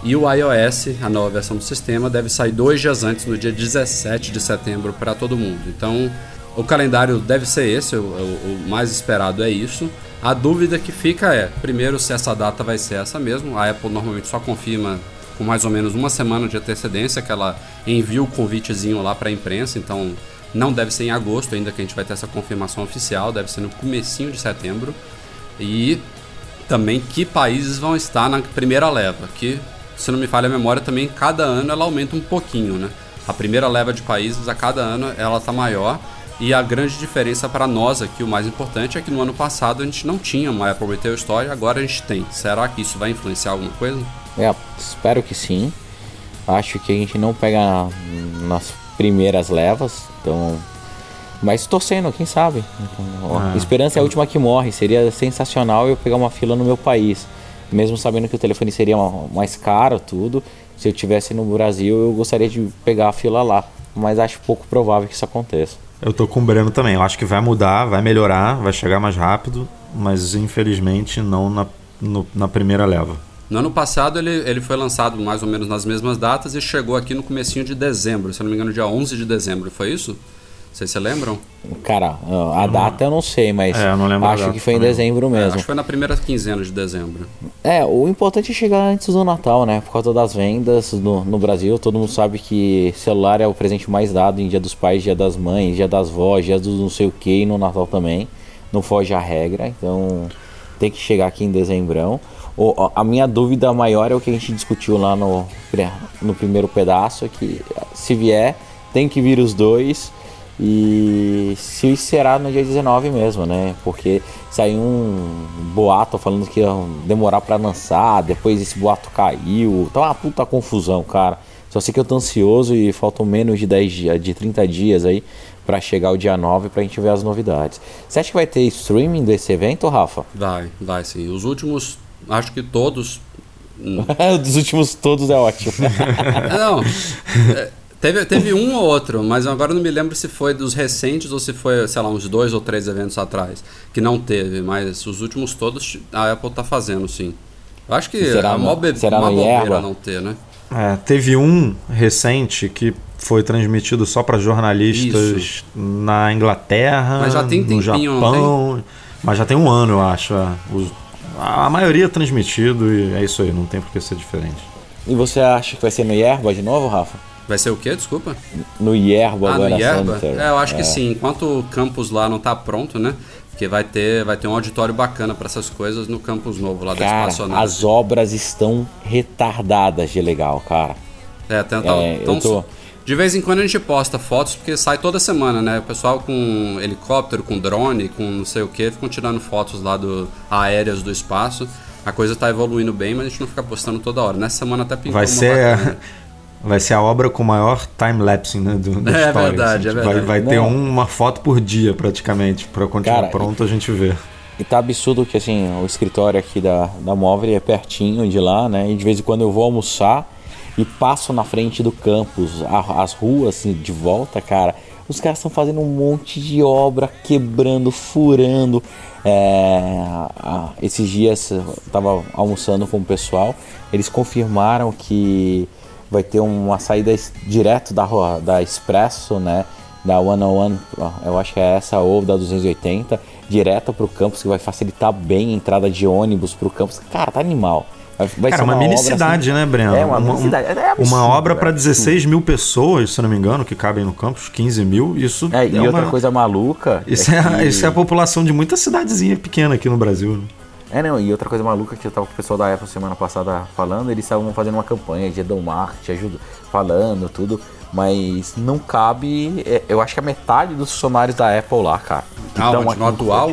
E o iOS, a nova versão do sistema, deve sair dois dias antes, no dia 17 de setembro, para todo mundo. Então, o calendário deve ser esse, o, o, o, mais esperado é isso. A dúvida que fica é, primeiro, se essa data vai ser essa mesmo. A Apple normalmente só confirma com mais ou menos uma semana de antecedência que ela envia o convitezinho lá para a imprensa, então não deve ser em agosto ainda que a gente vai ter essa confirmação oficial, deve ser no comecinho de setembro. E também que países vão estar na primeira leva, que se não me falha a memória, também cada ano ela aumenta um pouquinho, né? A primeira leva de países a cada ano ela está maior e a grande diferença para nós aqui, o mais importante, é que no ano passado a gente não tinha uma Apple Retail Store, agora a gente tem. Será que isso vai influenciar alguma coisa? É, espero que sim. Acho que a gente não pega nas primeiras levas, então. Mas torcendo, quem sabe? Então, ah, esperança é a última que morre. Seria sensacional eu pegar uma fila no meu país mesmo sabendo que o telefone seria mais caro, tudo, se eu tivesse no Brasil, eu gostaria de pegar a fila lá. Mas acho pouco provável que isso aconteça. Eu tô com o Breno também. Eu acho que vai mudar, vai melhorar, vai chegar mais rápido, mas infelizmente não na, no, na primeira leva. No ano passado ele, ele foi lançado mais ou menos nas mesmas datas e chegou aqui no comecinho de dezembro, se não me engano, dia 11 de dezembro, foi isso? Vocês se lembram? Cara, a data eu não sei, mas é, não acho que foi em dezembro mesmo. É, acho que foi na primeira quinzena de dezembro. É, o importante é chegar antes do Natal, né? Por causa das vendas no, no Brasil, todo mundo sabe que celular é o presente mais dado em Dia dos Pais, Dia das Mães, Dia das Vós, Dia dos não sei o que e no Natal também. Não foge a regra, então tem que chegar aqui em dezembrão. O, a minha dúvida maior é o que a gente discutiu lá no, no primeiro pedaço, é que se vier, tem que vir os dois e se será no dia 19 mesmo, né? Porque saiu um boato falando que ia demorar para lançar, depois esse boato caiu. Tá uma puta confusão, cara. Só sei que eu tô ansioso e faltam menos de 10 dias, de 30 dias aí para chegar o dia 9 pra gente ver as novidades. Você acha que vai ter streaming desse evento, Rafa? Vai, vai sim. Os últimos, acho que todos. Dos últimos todos é ótimo. não. É, Teve, teve um ou outro, mas agora não me lembro se foi dos recentes ou se foi, sei lá, uns dois ou três eventos atrás. Que não teve, mas os últimos todos a Apple tá fazendo, sim. Eu acho que será a mó, be será uma bobeira não ter, né? É, teve um recente que foi transmitido só para jornalistas Isso. na Inglaterra, mas já tem no Japão, mas já tem um ano, eu acho. É. a maioria é transmitido e é isso aí, não tem por que ser diferente. E você acha que vai ser no Yerba de novo, Rafa? Vai ser o quê? Desculpa? No Yerba ah, agora no Yerba? É, eu acho é. que sim. Enquanto o campus lá não está pronto, né? Porque vai ter, vai ter um auditório bacana para essas coisas no campus novo lá cara, da Espaçonave. As obras estão retardadas de legal, cara. É, tem, é, então, tô... De vez em quando a gente posta fotos, porque sai toda semana, né? O pessoal com helicóptero, com drone, com não sei o que, ficam tirando fotos lá do aéreas do espaço. A coisa está evoluindo bem, mas a gente não fica postando toda hora. Nessa semana até pintou Vai ser Vai ser a obra com maior time-lapse né, do, da é história. Verdade, assim. é verdade, Vai, vai ter uma foto por dia, praticamente. Para quando Cara, pronto, a gente vê. E tá absurdo que assim, o escritório aqui da, da Móvel é pertinho de lá, né? E de vez em quando eu vou almoçar e passo na frente do campus, a, as ruas assim, de volta, cara. Os caras estão fazendo um monte de obra, quebrando, furando. É, esses dias eu tava almoçando com o pessoal, eles confirmaram que vai ter uma saída direto da, da Expresso, né? Da 101, eu acho que é essa, ou da 280, direto para o campus, que vai facilitar bem a entrada de ônibus para o campus. Cara, tá animal. Vai, Cara, uma, uma mini cidade, assim, né, Breno? É, uma, uma cidade. É absurdo, uma obra para 16 mil pessoas, se não me engano, que cabem no campus, 15 mil. Isso é, e é outra coisa maluca. Isso é, é que... isso é a população de muita cidadezinha pequena aqui no Brasil. Né? É, não, e outra coisa maluca que eu tava com o pessoal da Apple semana passada falando, eles estavam fazendo uma campanha de Edom Marketing, ajuda, falando tudo, mas não cabe, é, eu acho que a metade dos funcionários da Apple lá, cara. Ah, onde, no atual?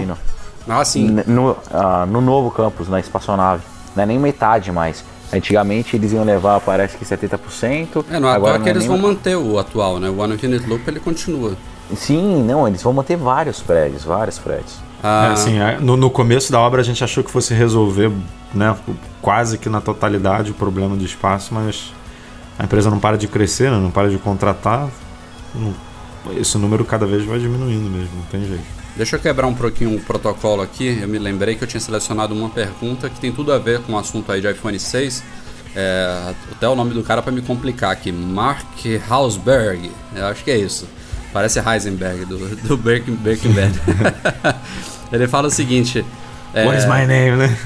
Ah, sim. No, uh, no novo campus, na espaçonave. Não é nem metade mais. Antigamente eles iam levar, parece que 70%. É, no agora que é eles nem... vão manter o atual, né? O One Unit Loop ele continua. Sim, não, eles vão manter vários prédios, vários prédios. Ah. É, assim, é, no, no, começo da obra a gente achou que fosse resolver né, quase que na totalidade o problema do espaço, mas a empresa não para de crescer, né, não para de contratar. Não, esse número cada vez vai diminuindo mesmo, não tem jeito. Deixa eu quebrar um pouquinho o protocolo aqui. Eu me lembrei que eu tinha selecionado uma pergunta que tem tudo a ver com o assunto aí de iPhone 6. É, até o nome do cara para me complicar aqui. Mark Hausberg. Eu acho que é isso. Parece Heisenberg do, do Breaking Bad. Ele fala o seguinte. É, What is my name, né?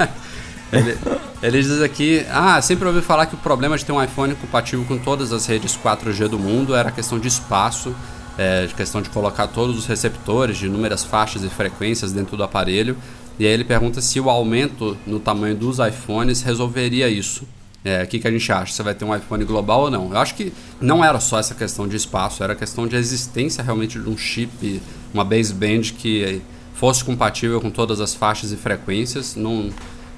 ele, ele diz aqui: Ah, sempre ouvi falar que o problema de ter um iPhone compatível com todas as redes 4G do mundo era a questão de espaço, é, de questão de colocar todos os receptores de inúmeras faixas e frequências dentro do aparelho. E aí ele pergunta se o aumento no tamanho dos iPhones resolveria isso. É, o que, que a gente acha? Você vai ter um iPhone global ou não? Eu acho que não era só essa questão de espaço, era questão de existência realmente de um chip, uma baseband que fosse compatível com todas as faixas e frequências. Não,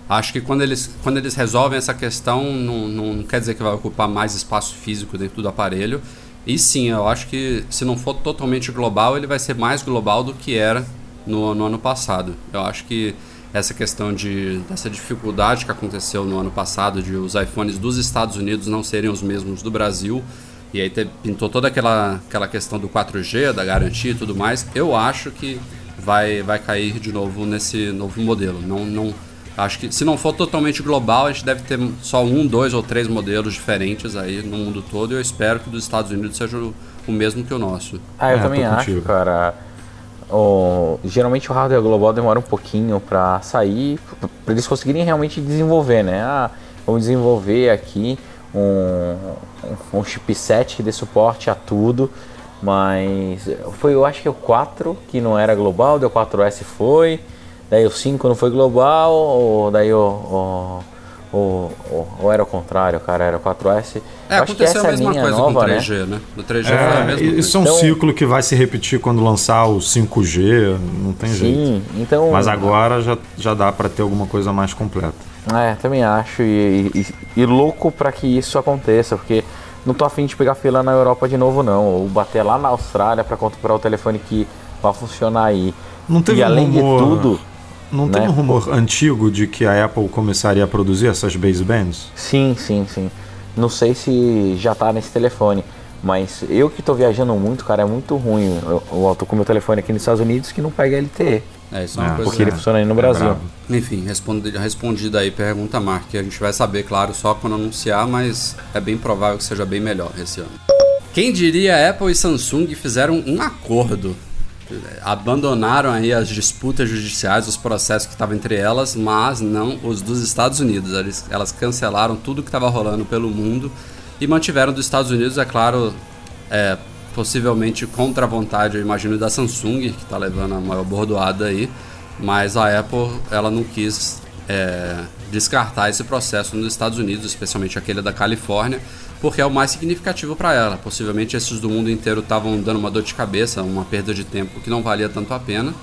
acho que quando eles, quando eles resolvem essa questão, não, não quer dizer que vai ocupar mais espaço físico dentro do aparelho. E sim, eu acho que se não for totalmente global, ele vai ser mais global do que era no, no ano passado. Eu acho que essa questão de dessa dificuldade que aconteceu no ano passado de os iPhones dos Estados Unidos não serem os mesmos do Brasil e aí te, pintou toda aquela aquela questão do 4G, da garantia e tudo mais. Eu acho que vai vai cair de novo nesse novo modelo. Não não acho que se não for totalmente global, a gente deve ter só um, dois ou três modelos diferentes aí no mundo todo. E eu espero que dos Estados Unidos seja o, o mesmo que o nosso. Ah, eu é, também acho, contigo. cara o, geralmente o hardware global demora um pouquinho para sair, para eles conseguirem realmente desenvolver, né? Ah, vamos desenvolver aqui um, um, um chipset que dê suporte a tudo, mas foi, eu acho que o 4 que não era global, o 4S foi, daí o 5 não foi global, ou daí o, o ou, ou, ou, era o contrário, cara, era o 4S. É, eu acho que essa a mesma linha coisa nova, com o 3G, né? né? O 3G é, foi a mesma Isso coisa. é um então, ciclo que vai se repetir quando lançar o 5G, não tem sim, jeito. Então, Mas agora já, já dá para ter alguma coisa mais completa. É, também acho. E, e, e louco para que isso aconteça, porque não tô afim de pegar fila na Europa de novo, não. Ou bater lá na Austrália para comprar o telefone que vai funcionar aí. Não teve e além rumor... de tudo não né? tem um rumor antigo de que a Apple começaria a produzir essas basebands? Sim, sim, sim. Não sei se já tá nesse telefone, mas eu que tô viajando muito, cara, é muito ruim. Eu, eu tô com meu telefone aqui nos Estados Unidos que não pega LTE. É, isso é uma ah, coisa. Porque ele funciona aí no é Brasil. Bravo. Enfim, respondida respondida aí, pergunta Mark, a gente vai saber, claro, só quando anunciar, mas é bem provável que seja bem melhor esse ano. Quem diria Apple e Samsung fizeram um acordo abandonaram aí as disputas judiciais, os processos que estavam entre elas, mas não os dos Estados Unidos. Eles, elas cancelaram tudo que estava rolando pelo mundo e mantiveram dos Estados Unidos, é claro, é, possivelmente contra a vontade, eu imagino, da Samsung, que está levando a maior bordoada aí, mas a Apple ela não quis é, descartar esse processo nos Estados Unidos, especialmente aquele da Califórnia, porque é o mais significativo para ela. Possivelmente esses do mundo inteiro estavam dando uma dor de cabeça, uma perda de tempo que não valia tanto a pena.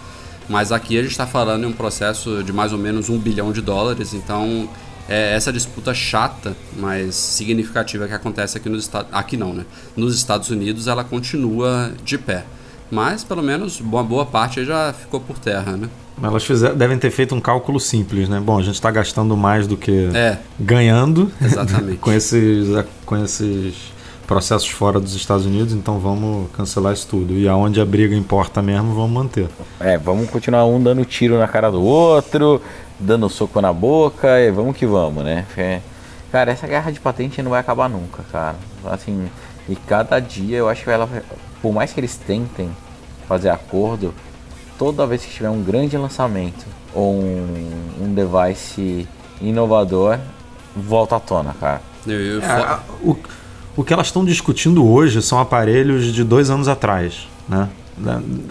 Mas aqui a gente está falando em um processo de mais ou menos um bilhão de dólares, então é essa disputa chata, mas significativa que acontece aqui nos Estados aqui não, né? Nos Estados Unidos ela continua de pé, mas pelo menos uma boa parte já ficou por terra, né? Elas fizeram, devem ter feito um cálculo simples, né? Bom, a gente está gastando mais do que é, ganhando exatamente. com, esses, com esses processos fora dos Estados Unidos, então vamos cancelar isso tudo. E aonde a briga importa mesmo, vamos manter. É, vamos continuar um dando tiro na cara do outro, dando soco na boca, e vamos que vamos, né? É, cara, essa guerra de patente não vai acabar nunca, cara. Assim, e cada dia eu acho que ela, por mais que eles tentem fazer acordo, toda vez que tiver um grande lançamento ou um, um device inovador, volta à tona, cara. É, o, o que elas estão discutindo hoje são aparelhos de dois anos atrás, né?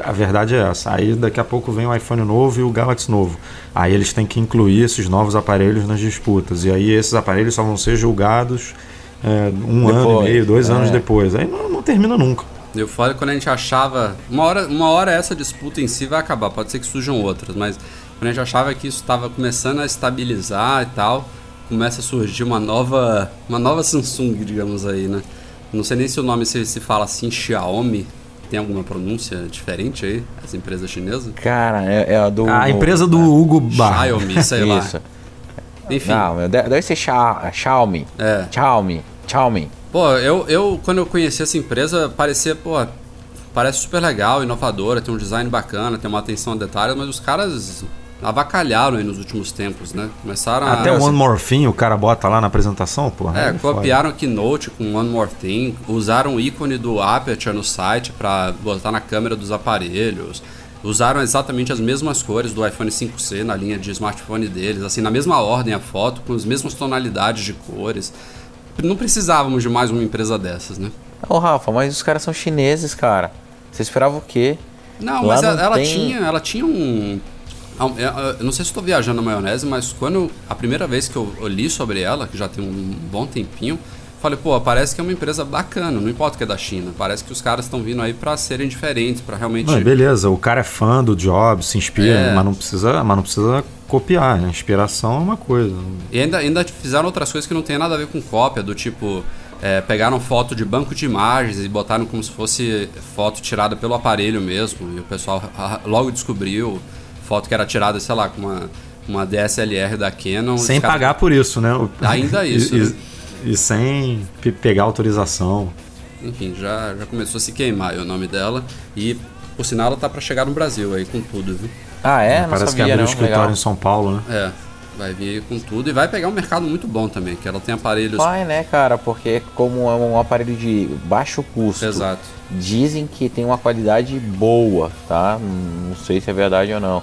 A verdade é essa. Aí daqui a pouco vem o iPhone novo e o Galaxy novo. Aí eles têm que incluir esses novos aparelhos nas disputas. E aí esses aparelhos só vão ser julgados é, um depois, ano e meio, dois é. anos depois. Aí não, não termina nunca. E o foda é quando a gente achava. Uma hora, uma hora essa disputa em si vai acabar, pode ser que surjam outras, mas quando a gente achava que isso estava começando a estabilizar e tal, começa a surgir uma nova. Uma nova Samsung, digamos aí, né? Não sei nem se o nome se, se fala assim, Xiaomi. Tem alguma pronúncia diferente aí? Essa empresa chinesa? Cara, é, é a do. A empresa do Hugo Bar. Xiaomi, sei lá. Isso. Enfim. Não, deve ser Xiaomi. É. Xiaomi. Xiaomi. Pô, eu, eu quando eu conheci essa empresa, parecia, pô, parece super legal, inovadora, tem um design bacana, tem uma atenção a detalhes, mas os caras avacalharam aí nos últimos tempos, né? Começaram Até a... o One More Thing o cara bota lá na apresentação, porra. É, foda. copiaram a Keynote com One More Thing, usaram o ícone do Aperture no site para botar na câmera dos aparelhos, usaram exatamente as mesmas cores do iPhone 5C na linha de smartphone deles, assim, na mesma ordem a foto, com as mesmas tonalidades de cores. Não precisávamos de mais uma empresa dessas, né? Ô, Rafa, mas os caras são chineses, cara. Você esperava o quê? Não, Lá mas ela, ela tem- tinha, ela tinha um. Ah, Eu eu não sei se estou viajando na maionese, mas quando a primeira vez que eu, eu li sobre ela, que já tem um bom tempinho, falei, pô, parece que é uma empresa bacana, não importa que é da China. Parece que os caras estão vindo aí para serem diferentes, para realmente. Não, beleza, o cara é fã do Jobs, se inspira, É. mas não precisa, mas não precisa copiar, né? Inspiração é uma coisa. E ainda, ainda fizeram outras coisas que não tem nada a ver com cópia, do tipo. é, pegaram foto de banco de imagens e botaram como se fosse foto tirada pelo aparelho mesmo. E o pessoal ah, logo descobriu foto que era tirada, sei lá, com uma, uma DSLR da Canon. Sem Os caras- pagar por isso, né? O- Ainda isso, E, né? e- e sem pe- pegar autorização. Enfim, já, já começou a se queimar aí o nome dela. E, por sinal, ela tá pra chegar no Brasil aí com tudo, viu? Ah, é? Não Parece que sabia, abriu não. escritório Legal. em São Paulo, né? É, vai vir com tudo e vai pegar um mercado muito bom também, que ela tem aparelhos. Vai, né, cara? Porque como é um aparelho de baixo custo, Exato. dizem que tem uma qualidade boa, tá? Não sei se é verdade ou não.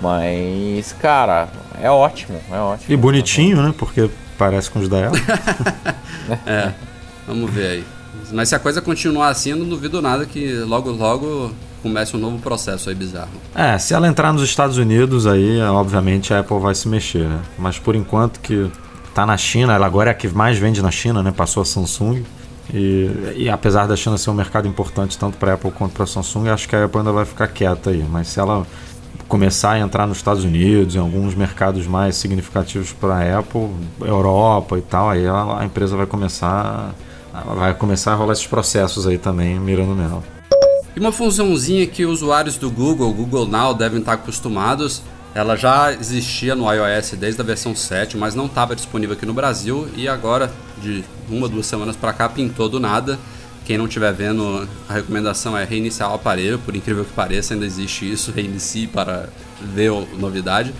Mas, cara, é ótimo, é ótimo. E bonitinho, né? Porque parece com os da Apple. É, vamos ver aí. Mas se a coisa continuar assim, eu não duvido nada que logo, logo comece um novo processo aí bizarro. É, se ela entrar nos Estados Unidos, aí obviamente a Apple vai se mexer, né? Mas por enquanto que tá na China, ela agora é a que mais vende na China, né? Passou a Samsung. E, e apesar da China ser um mercado importante tanto para Apple quanto para Samsung, acho que a Apple ainda vai ficar quieta aí. Mas se ela começar a entrar nos Estados Unidos, em alguns mercados mais significativos para a Apple, Europa e tal, aí ela- a empresa vai começar, vai começar a rolar esses processos aí também, mirando nela. E uma funçãozinha que usuários do Google, Google Now, devem estar acostumados. Ela já existia no iOS desde a versão 7, mas não estava disponível aqui no Brasil e agora, de uma duas semanas para cá, pintou do nada. Quem não estiver vendo, a recomendação é reiniciar o aparelho, por incrível que pareça, ainda existe isso, reinicie para ver novidade.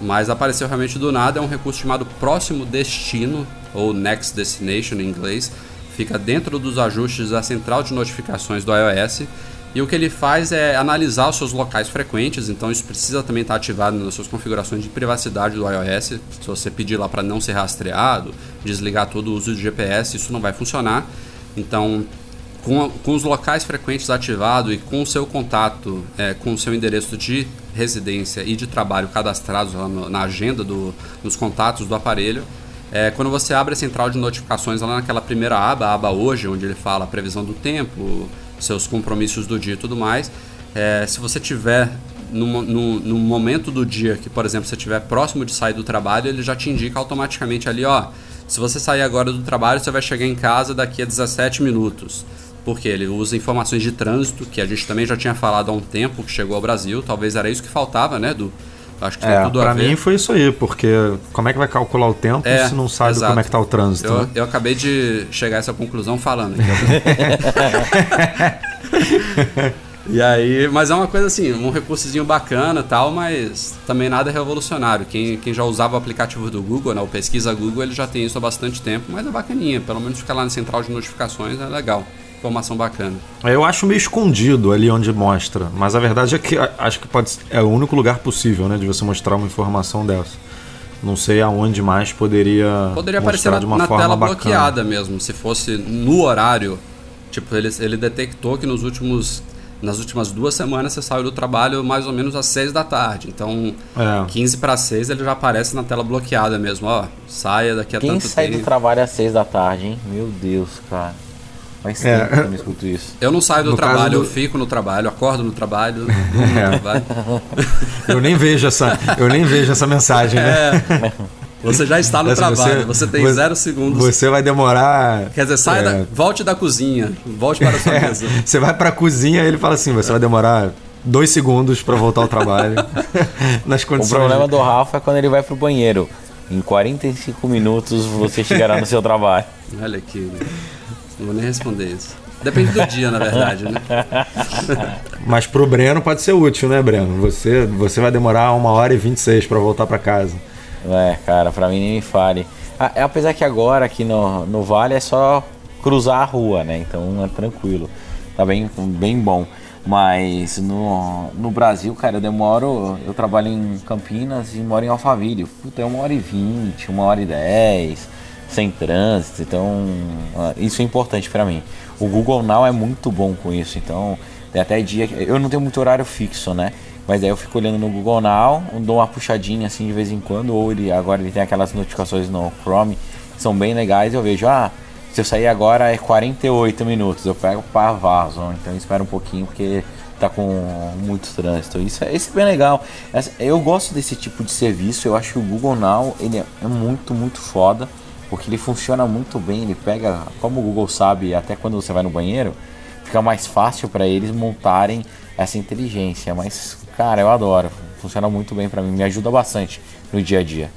Mas apareceu realmente do nada, é um recurso chamado Próximo Destino, ou Next Destination em inglês. Fica dentro dos ajustes da central de notificações do iOS. E o que ele faz é analisar os seus locais frequentes, então isso precisa também estar ativado nas suas configurações de privacidade do iOS. Se você pedir lá para não ser rastreado, desligar todo o uso de GPS, isso não vai funcionar. Então, com, com os locais frequentes ativados e com o seu contato, é, com o seu endereço de residência e de trabalho cadastrados no- na agenda do, nos contatos do aparelho, é, quando você abre a central de notificações lá naquela primeira aba, a aba hoje, onde ele fala previsão do tempo, seus compromissos do dia e tudo mais, é, se você tiver no, momento do dia que, por exemplo, você estiver próximo de sair do trabalho, ele já te indica automaticamente ali, ó, se você sair agora do trabalho, você vai chegar em casa daqui a 17 minutos. Porque ele usa informações de trânsito, que a gente também já tinha falado há um tempo que chegou ao Brasil. Talvez era isso que faltava, né, Edu? Acho que tem É, tudo a pra ver. mim foi isso aí, porque como é que vai calcular o tempo É, se não sabe exato. como é que tá o trânsito? Eu, né? eu acabei de chegar a essa conclusão falando. e aí, mas é uma coisa assim, um recursozinho bacana e tal, mas também nada revolucionário. Quem, quem já usava o aplicativo do Google, né, o Pesquisa Google, ele já tem isso há bastante tempo, mas é bacaninha. Pelo menos ficar lá na central de notificações é legal. Informação bacana. Eu acho meio escondido ali onde mostra, mas a verdade é que acho que pode, é o único lugar possível, né, de você mostrar uma informação dessa. Não sei aonde mais poderia, Poderia aparecer na, de uma na forma tela bacana. bloqueada mesmo, se fosse no horário. Tipo, ele, ele detectou que nos últimos, nas últimas duas semanas você saiu do trabalho mais ou menos às 6 da tarde. Então, É. 15 para 6 ele já aparece na tela bloqueada mesmo. Ó, saia daqui a Quem tanto sai tempo. do trabalho às seis da tarde, hein? Meu Deus, cara. Faz É. tempo que eu não escuto isso. Eu não saio do No trabalho, do- eu fico no trabalho, acordo no trabalho, no É. trabalho. Eu nem vejo essa, eu nem vejo essa mensagem, né? É. Você já está no Essa trabalho, você, tem você- zero segundos. Você vai demorar. Quer dizer, saia é, da, volte da cozinha, volte para a sua É, mesa. você vai pra cozinha e ele fala assim: você vai demorar dois segundos pra voltar ao trabalho. Nas O condições. problema do Rafa é quando ele vai pro banheiro. Em 45 minutos você chegará no seu trabalho. Olha aqui, não vou nem responder isso. Depende do dia, na verdade, né? Mas pro Breno pode ser útil, né, Breno? Você, você vai demorar uma hora e 26 para voltar para casa. É, cara, pra mim nem me fale. Ah, é, apesar que agora aqui no, no Vale é só cruzar a rua, né? Então é tranquilo. Tá bem, bem bom. Mas no, no Brasil, cara, eu demoro. Eu trabalho em Campinas e moro em Alphaville. Puta, é uma hora e vinte, uma hora e dez, sem trânsito. Então, ah, isso é importante para mim. O Google Now é muito bom com isso. Então, tem até dia. Eu não tenho muito horário fixo, né? Mas aí eu fico olhando no Google Now, dou uma puxadinha assim de vez em quando, ou ele agora ele tem aquelas notificações no Chrome que são bem legais, eu vejo, ah, se eu sair agora é 48 minutos, eu pego para vaso, então espera um pouquinho porque tá com muito trânsito. Isso é, isso é bem legal. Eu gosto desse tipo de serviço, eu acho que o Google Now ele é muito, muito foda, porque ele funciona muito bem, ele pega, como o Google sabe, até quando você vai no banheiro, fica mais fácil para eles montarem essa inteligência, mas cara, eu adoro. Funciona muito bem para mim, me ajuda bastante no dia a dia.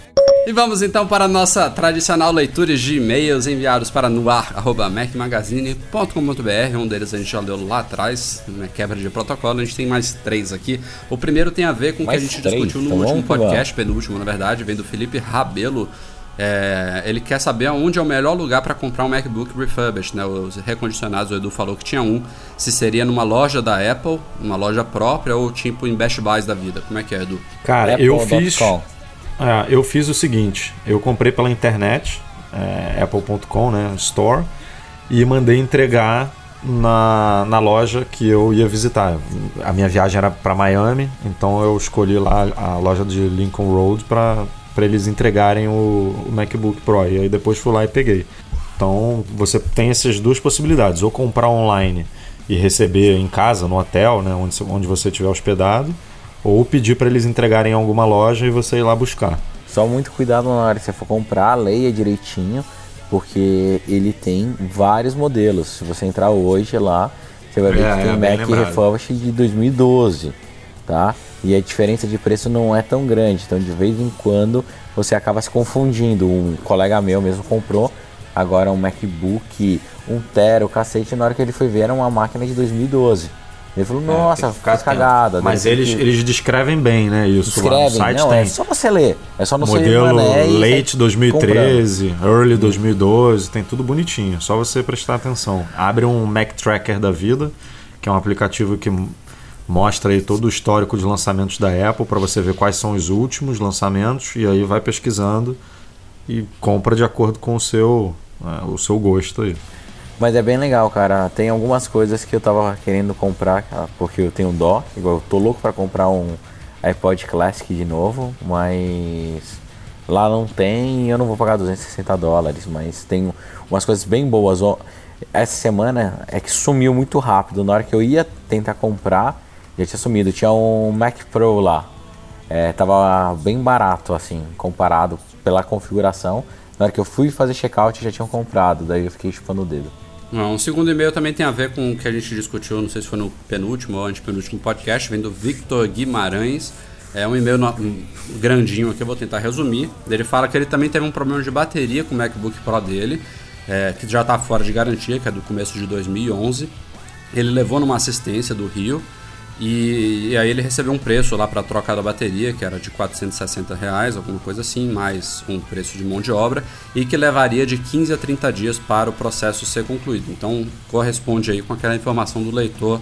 E vamos então para a nossa tradicional leitura de e-mails enviados para noar.mecmagazine.com.br. Um deles a gente já leu lá atrás, né, quebra de protocolo. A gente tem mais três aqui. O primeiro tem a ver com o que a gente três, discutiu no tá último podcast, penúltimo na verdade, vem do Felipe Rabelo. É, ele quer saber onde é o melhor lugar para comprar um MacBook refurbished, né? Os recondicionados, o Edu falou que tinha um. Se seria numa loja da Apple, uma loja própria ou tipo em Best Buys da vida. Como é que é, Edu? Cara, Apple. eu fiz. É, eu fiz o seguinte: eu comprei pela internet, é, apple.com, né, store, e mandei entregar na, na loja que eu ia visitar. A minha viagem era para Miami, então eu escolhi lá a loja de Lincoln Road para eles entregarem o, o MacBook Pro. E aí depois fui lá e peguei. Então você tem essas duas possibilidades: ou comprar online e receber em casa, no hotel, né, onde, onde você estiver hospedado ou pedir para eles entregarem em alguma loja e você ir lá buscar. Só muito cuidado na hora que você for comprar, leia direitinho, porque ele tem vários modelos. Se você entrar hoje lá, você vai ver é, que tem é Mac Refurbished de 2012, tá? E a diferença de preço não é tão grande, então de vez em quando você acaba se confundindo. Um colega meu mesmo comprou agora um MacBook 1 tera, o cacete, na hora que ele foi ver era uma máquina de 2012. Ele falou, é, nossa, é, fiz cagada. Mas eles, que... eles descrevem bem, né? Isso Escrevem, lá no site não, tem. É só você ler. É só não Modelo Late 2013, comprando. Early 2012, tem tudo bonitinho. Só você prestar atenção. Abre um Mac Tracker da vida, que é um aplicativo que mostra aí todo o histórico de lançamentos da Apple para você ver quais são os últimos lançamentos e aí vai pesquisando e compra de acordo com o seu, é, o seu gosto aí. Mas é bem legal, cara. Tem algumas coisas que eu tava querendo comprar, porque eu tenho dó. Igual eu tô louco para comprar um iPod Classic de novo, mas lá não tem eu não vou pagar 260 dólares. Mas tem umas coisas bem boas. Essa semana é que sumiu muito rápido. Na hora que eu ia tentar comprar, já tinha sumido. Tinha um Mac Pro lá. É, tava bem barato, assim, comparado pela configuração. Na hora que eu fui fazer checkout, já tinham comprado. Daí eu fiquei chupando o dedo. Não, um segundo e-mail também tem a ver com o que a gente discutiu, não sei se foi no penúltimo ou antepenúltimo podcast, vem do Victor Guimarães. É um e-mail no, grandinho aqui, eu vou tentar resumir. Ele fala que ele também teve um problema de bateria com o MacBook Pro dele, é, que já está fora de garantia, que é do começo de 2011. Ele levou numa assistência do Rio, e, e, aí ele recebeu um preço lá para trocar da bateria, que era de 460 reais, alguma coisa assim, mais um preço de mão de obra, e que levaria de 15 a 30 dias para o processo ser concluído. Então corresponde aí com aquela informação do leitor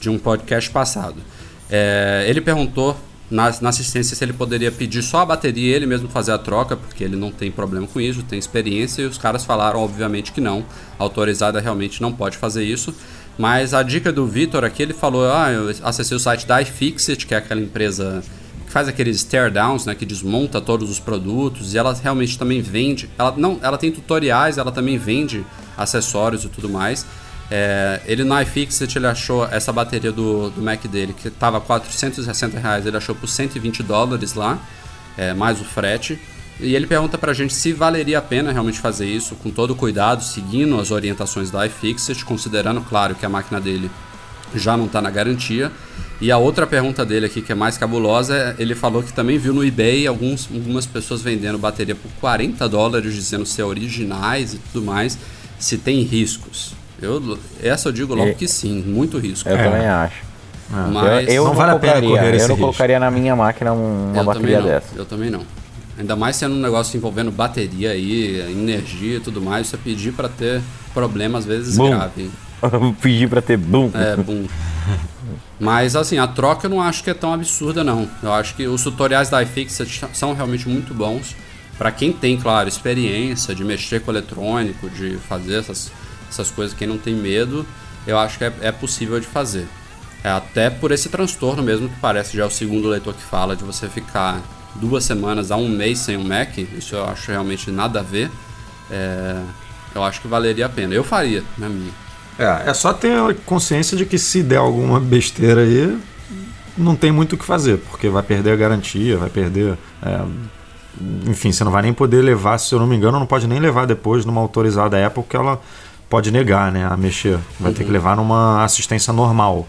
de um podcast passado. É, ele perguntou na, na, assistência se ele poderia pedir só a bateria e ele mesmo fazer a troca, porque ele não tem problema com isso, tem experiência, e os caras falaram obviamente que não, a autorizada realmente não pode fazer isso. Mas a dica do Vitor aqui, ele falou, ah, eu acessei o site da iFixit, que é aquela empresa que faz aqueles teardowns, né, que desmonta todos os produtos, e ela realmente também vende, ela não, ela tem tutoriais, ela também vende acessórios e tudo mais. É, ele no iFixit ele achou essa bateria do, do Mac dele que estava 460 reais, ele achou por 120 dólares lá, é, mais o frete. E ele pergunta pra gente se valeria a pena realmente fazer isso com todo cuidado, seguindo as orientações da iFixit, considerando, claro, que a máquina dele já não está na garantia. E a outra pergunta dele aqui, que é mais cabulosa, é, ele falou que também viu no eBay alguns, algumas pessoas vendendo bateria por 40 dólares, dizendo ser originais e tudo mais, se tem riscos. Eu, essa eu digo logo E- que sim, muito risco. Eu É. também acho. Mas eu eu não não, vale a pena colocaria, correr eu esse não risco. colocaria na minha máquina um- uma eu bateria dessa. Eu também não. Ainda mais sendo um negócio envolvendo bateria aí, energia e tudo mais, você pedir pra ter problema às vezes Bum. grave. Pedir pra ter boom. É, bom. Mas assim, a troca eu não acho que é tão absurda não. Eu acho que os tutoriais da iFixit são realmente muito bons. Pra quem tem, claro, experiência de mexer com eletrônico, de fazer essas, essas coisas, quem não tem medo, eu acho que é, é possível de fazer. É até por esse transtorno mesmo que parece já é o segundo leitor que fala de você ficar duas semanas a um mês sem um Mac. Isso eu acho realmente nada a ver. É, eu acho que valeria a pena. Eu faria, na minha. É, é só ter consciência de que se der alguma besteira aí, não tem muito o que fazer, porque vai perder a garantia, vai perder. é, enfim, você não vai nem poder levar, se eu não me engano, não pode nem levar depois numa autorizada Apple, porque ela pode negar né, a mexer. Vai ter que levar numa assistência normal,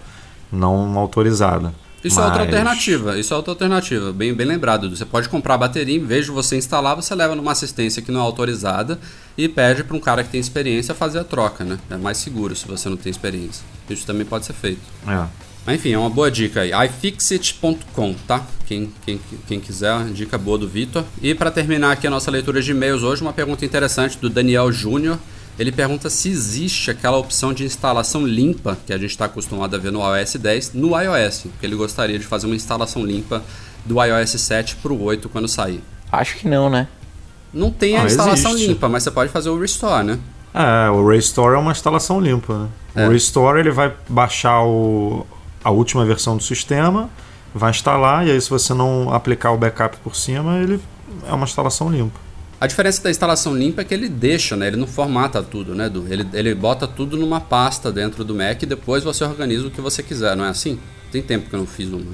não autorizada. Isso é outra Mas- alternativa, isso é outra alternativa, bem, bem lembrado. Você pode comprar a bateria, em vez de você instalar, você leva numa assistência que não é autorizada e pede para um cara que tem experiência fazer a troca, né? É mais seguro se você não tem experiência. Isso também pode ser feito. É. Mas enfim, é uma boa dica aí. iFixit.com, tá? Quem, quem, quem quiser, dica boa do Vitor. E para terminar aqui a nossa leitura de e-mails hoje, uma pergunta interessante do Daniel Júnior. Ele pergunta se existe aquela opção de instalação limpa que a gente está acostumado a ver no iOS 10 no iOS. Porque ele gostaria de fazer uma instalação limpa do iOS 7 para o 8 quando sair. Acho que não, né? Não tem a Ah, instalação existe. limpa, mas você pode fazer o restore, né? É, o Restore é uma instalação limpa. Né? É. O Restore ele vai baixar o, a última versão do sistema, vai instalar, e aí se você não aplicar o backup por cima, ele é uma instalação limpa. A diferença da instalação limpa é que ele deixa, né? Ele não formata tudo, né, Edu? Ele, ele bota tudo numa pasta dentro do Mac e depois você organiza o que você quiser, não é assim? Tem tempo que eu não fiz uma.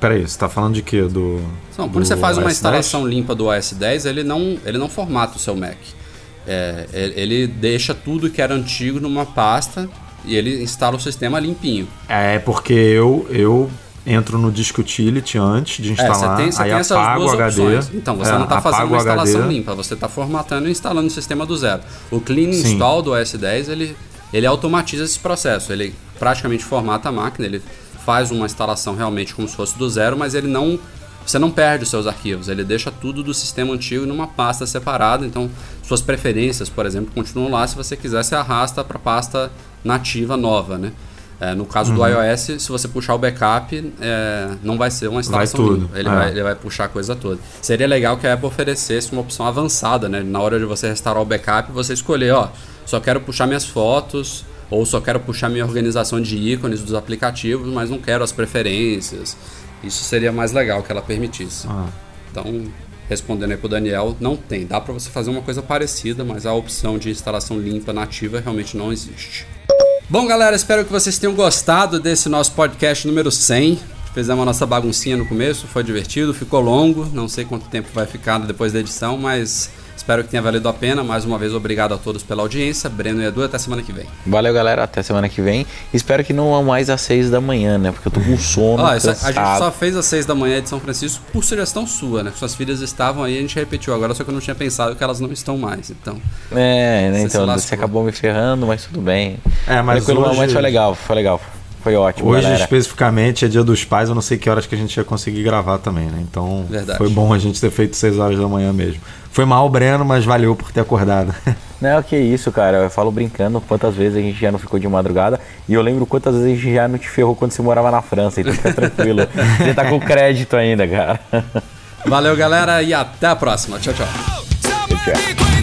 Peraí, você tá falando de quê? Do. Não, quando do você faz uma OS instalação limpa do OS 10, ele não, ele não formata o seu Mac. É, ele ele deixa tudo que era antigo numa pasta e ele instala o sistema limpinho. É porque eu, eu entro no Disk Utility antes de É, instalar, você tem, aí apago o HD. opções. Então, você é, não está fazendo uma instalação HD. limpa, você está formatando e instalando o sistema do zero. O Clean Sim. Install do OS 10, ele, ele automatiza esse processo. Ele praticamente formata a máquina, ele faz uma instalação realmente como se fosse do zero, mas ele não... Você não perde os seus arquivos, ele deixa tudo do sistema antigo numa pasta separada, então suas preferências, por exemplo, continuam lá. Se você quiser, você arrasta para a pasta nativa nova, né? É, no caso do Uhum. iOS, se você puxar o backup, é, não vai ser uma instalação tudo, limpa. Ele, é. vai, ele vai puxar a coisa toda. Seria legal que a Apple oferecesse uma opção avançada, né? Na hora de você restaurar o backup, você escolher, ó, só quero puxar minhas fotos, ou só quero puxar minha organização de ícones dos aplicativos, mas não quero as preferências. Isso seria mais legal que ela permitisse. Ah. Então, respondendo aí pro Daniel, não tem. Dá para você fazer uma coisa parecida, mas a opção de instalação limpa nativa realmente não existe. Bom, galera, espero que vocês tenham gostado desse nosso podcast número 100. Fizemos a nossa baguncinha no começo, foi divertido, ficou longo. Não sei quanto tempo vai ficar depois da edição, mas espero que tenha valido a pena. Mais uma vez, obrigado a todos pela audiência. Breno e Edu, até semana que vem. Valeu, galera. Até semana que vem. Espero que não mais às seis da manhã, né? Porque eu tô com sono. A gente só fez às 6 da manhã de São Francisco por sugestão sua, né? Suas filhas estavam aí, a gente repetiu agora, só que eu não tinha pensado que elas não estão mais, então. É, né? Então você acabou me ferrando, mas tudo bem. É, mas Tranquilo, hoje- mas foi legal, foi legal. Foi ótimo, Hoje, galera. especificamente, é dia dos pais, eu não sei que horas que a gente ia conseguir gravar também, né? Então, Verdade. foi bom a gente ter feito 6 horas da manhã mesmo. Foi mal, Breno, mas valeu por ter acordado. Não, que isso, cara. Eu falo brincando quantas vezes a gente já não ficou de madrugada. E eu lembro quantas vezes a gente já não te ferrou quando você morava na França. Então fica tranquilo. você tá com crédito ainda, cara. Valeu, galera, e até a próxima. Tchau, tchau. Tchau.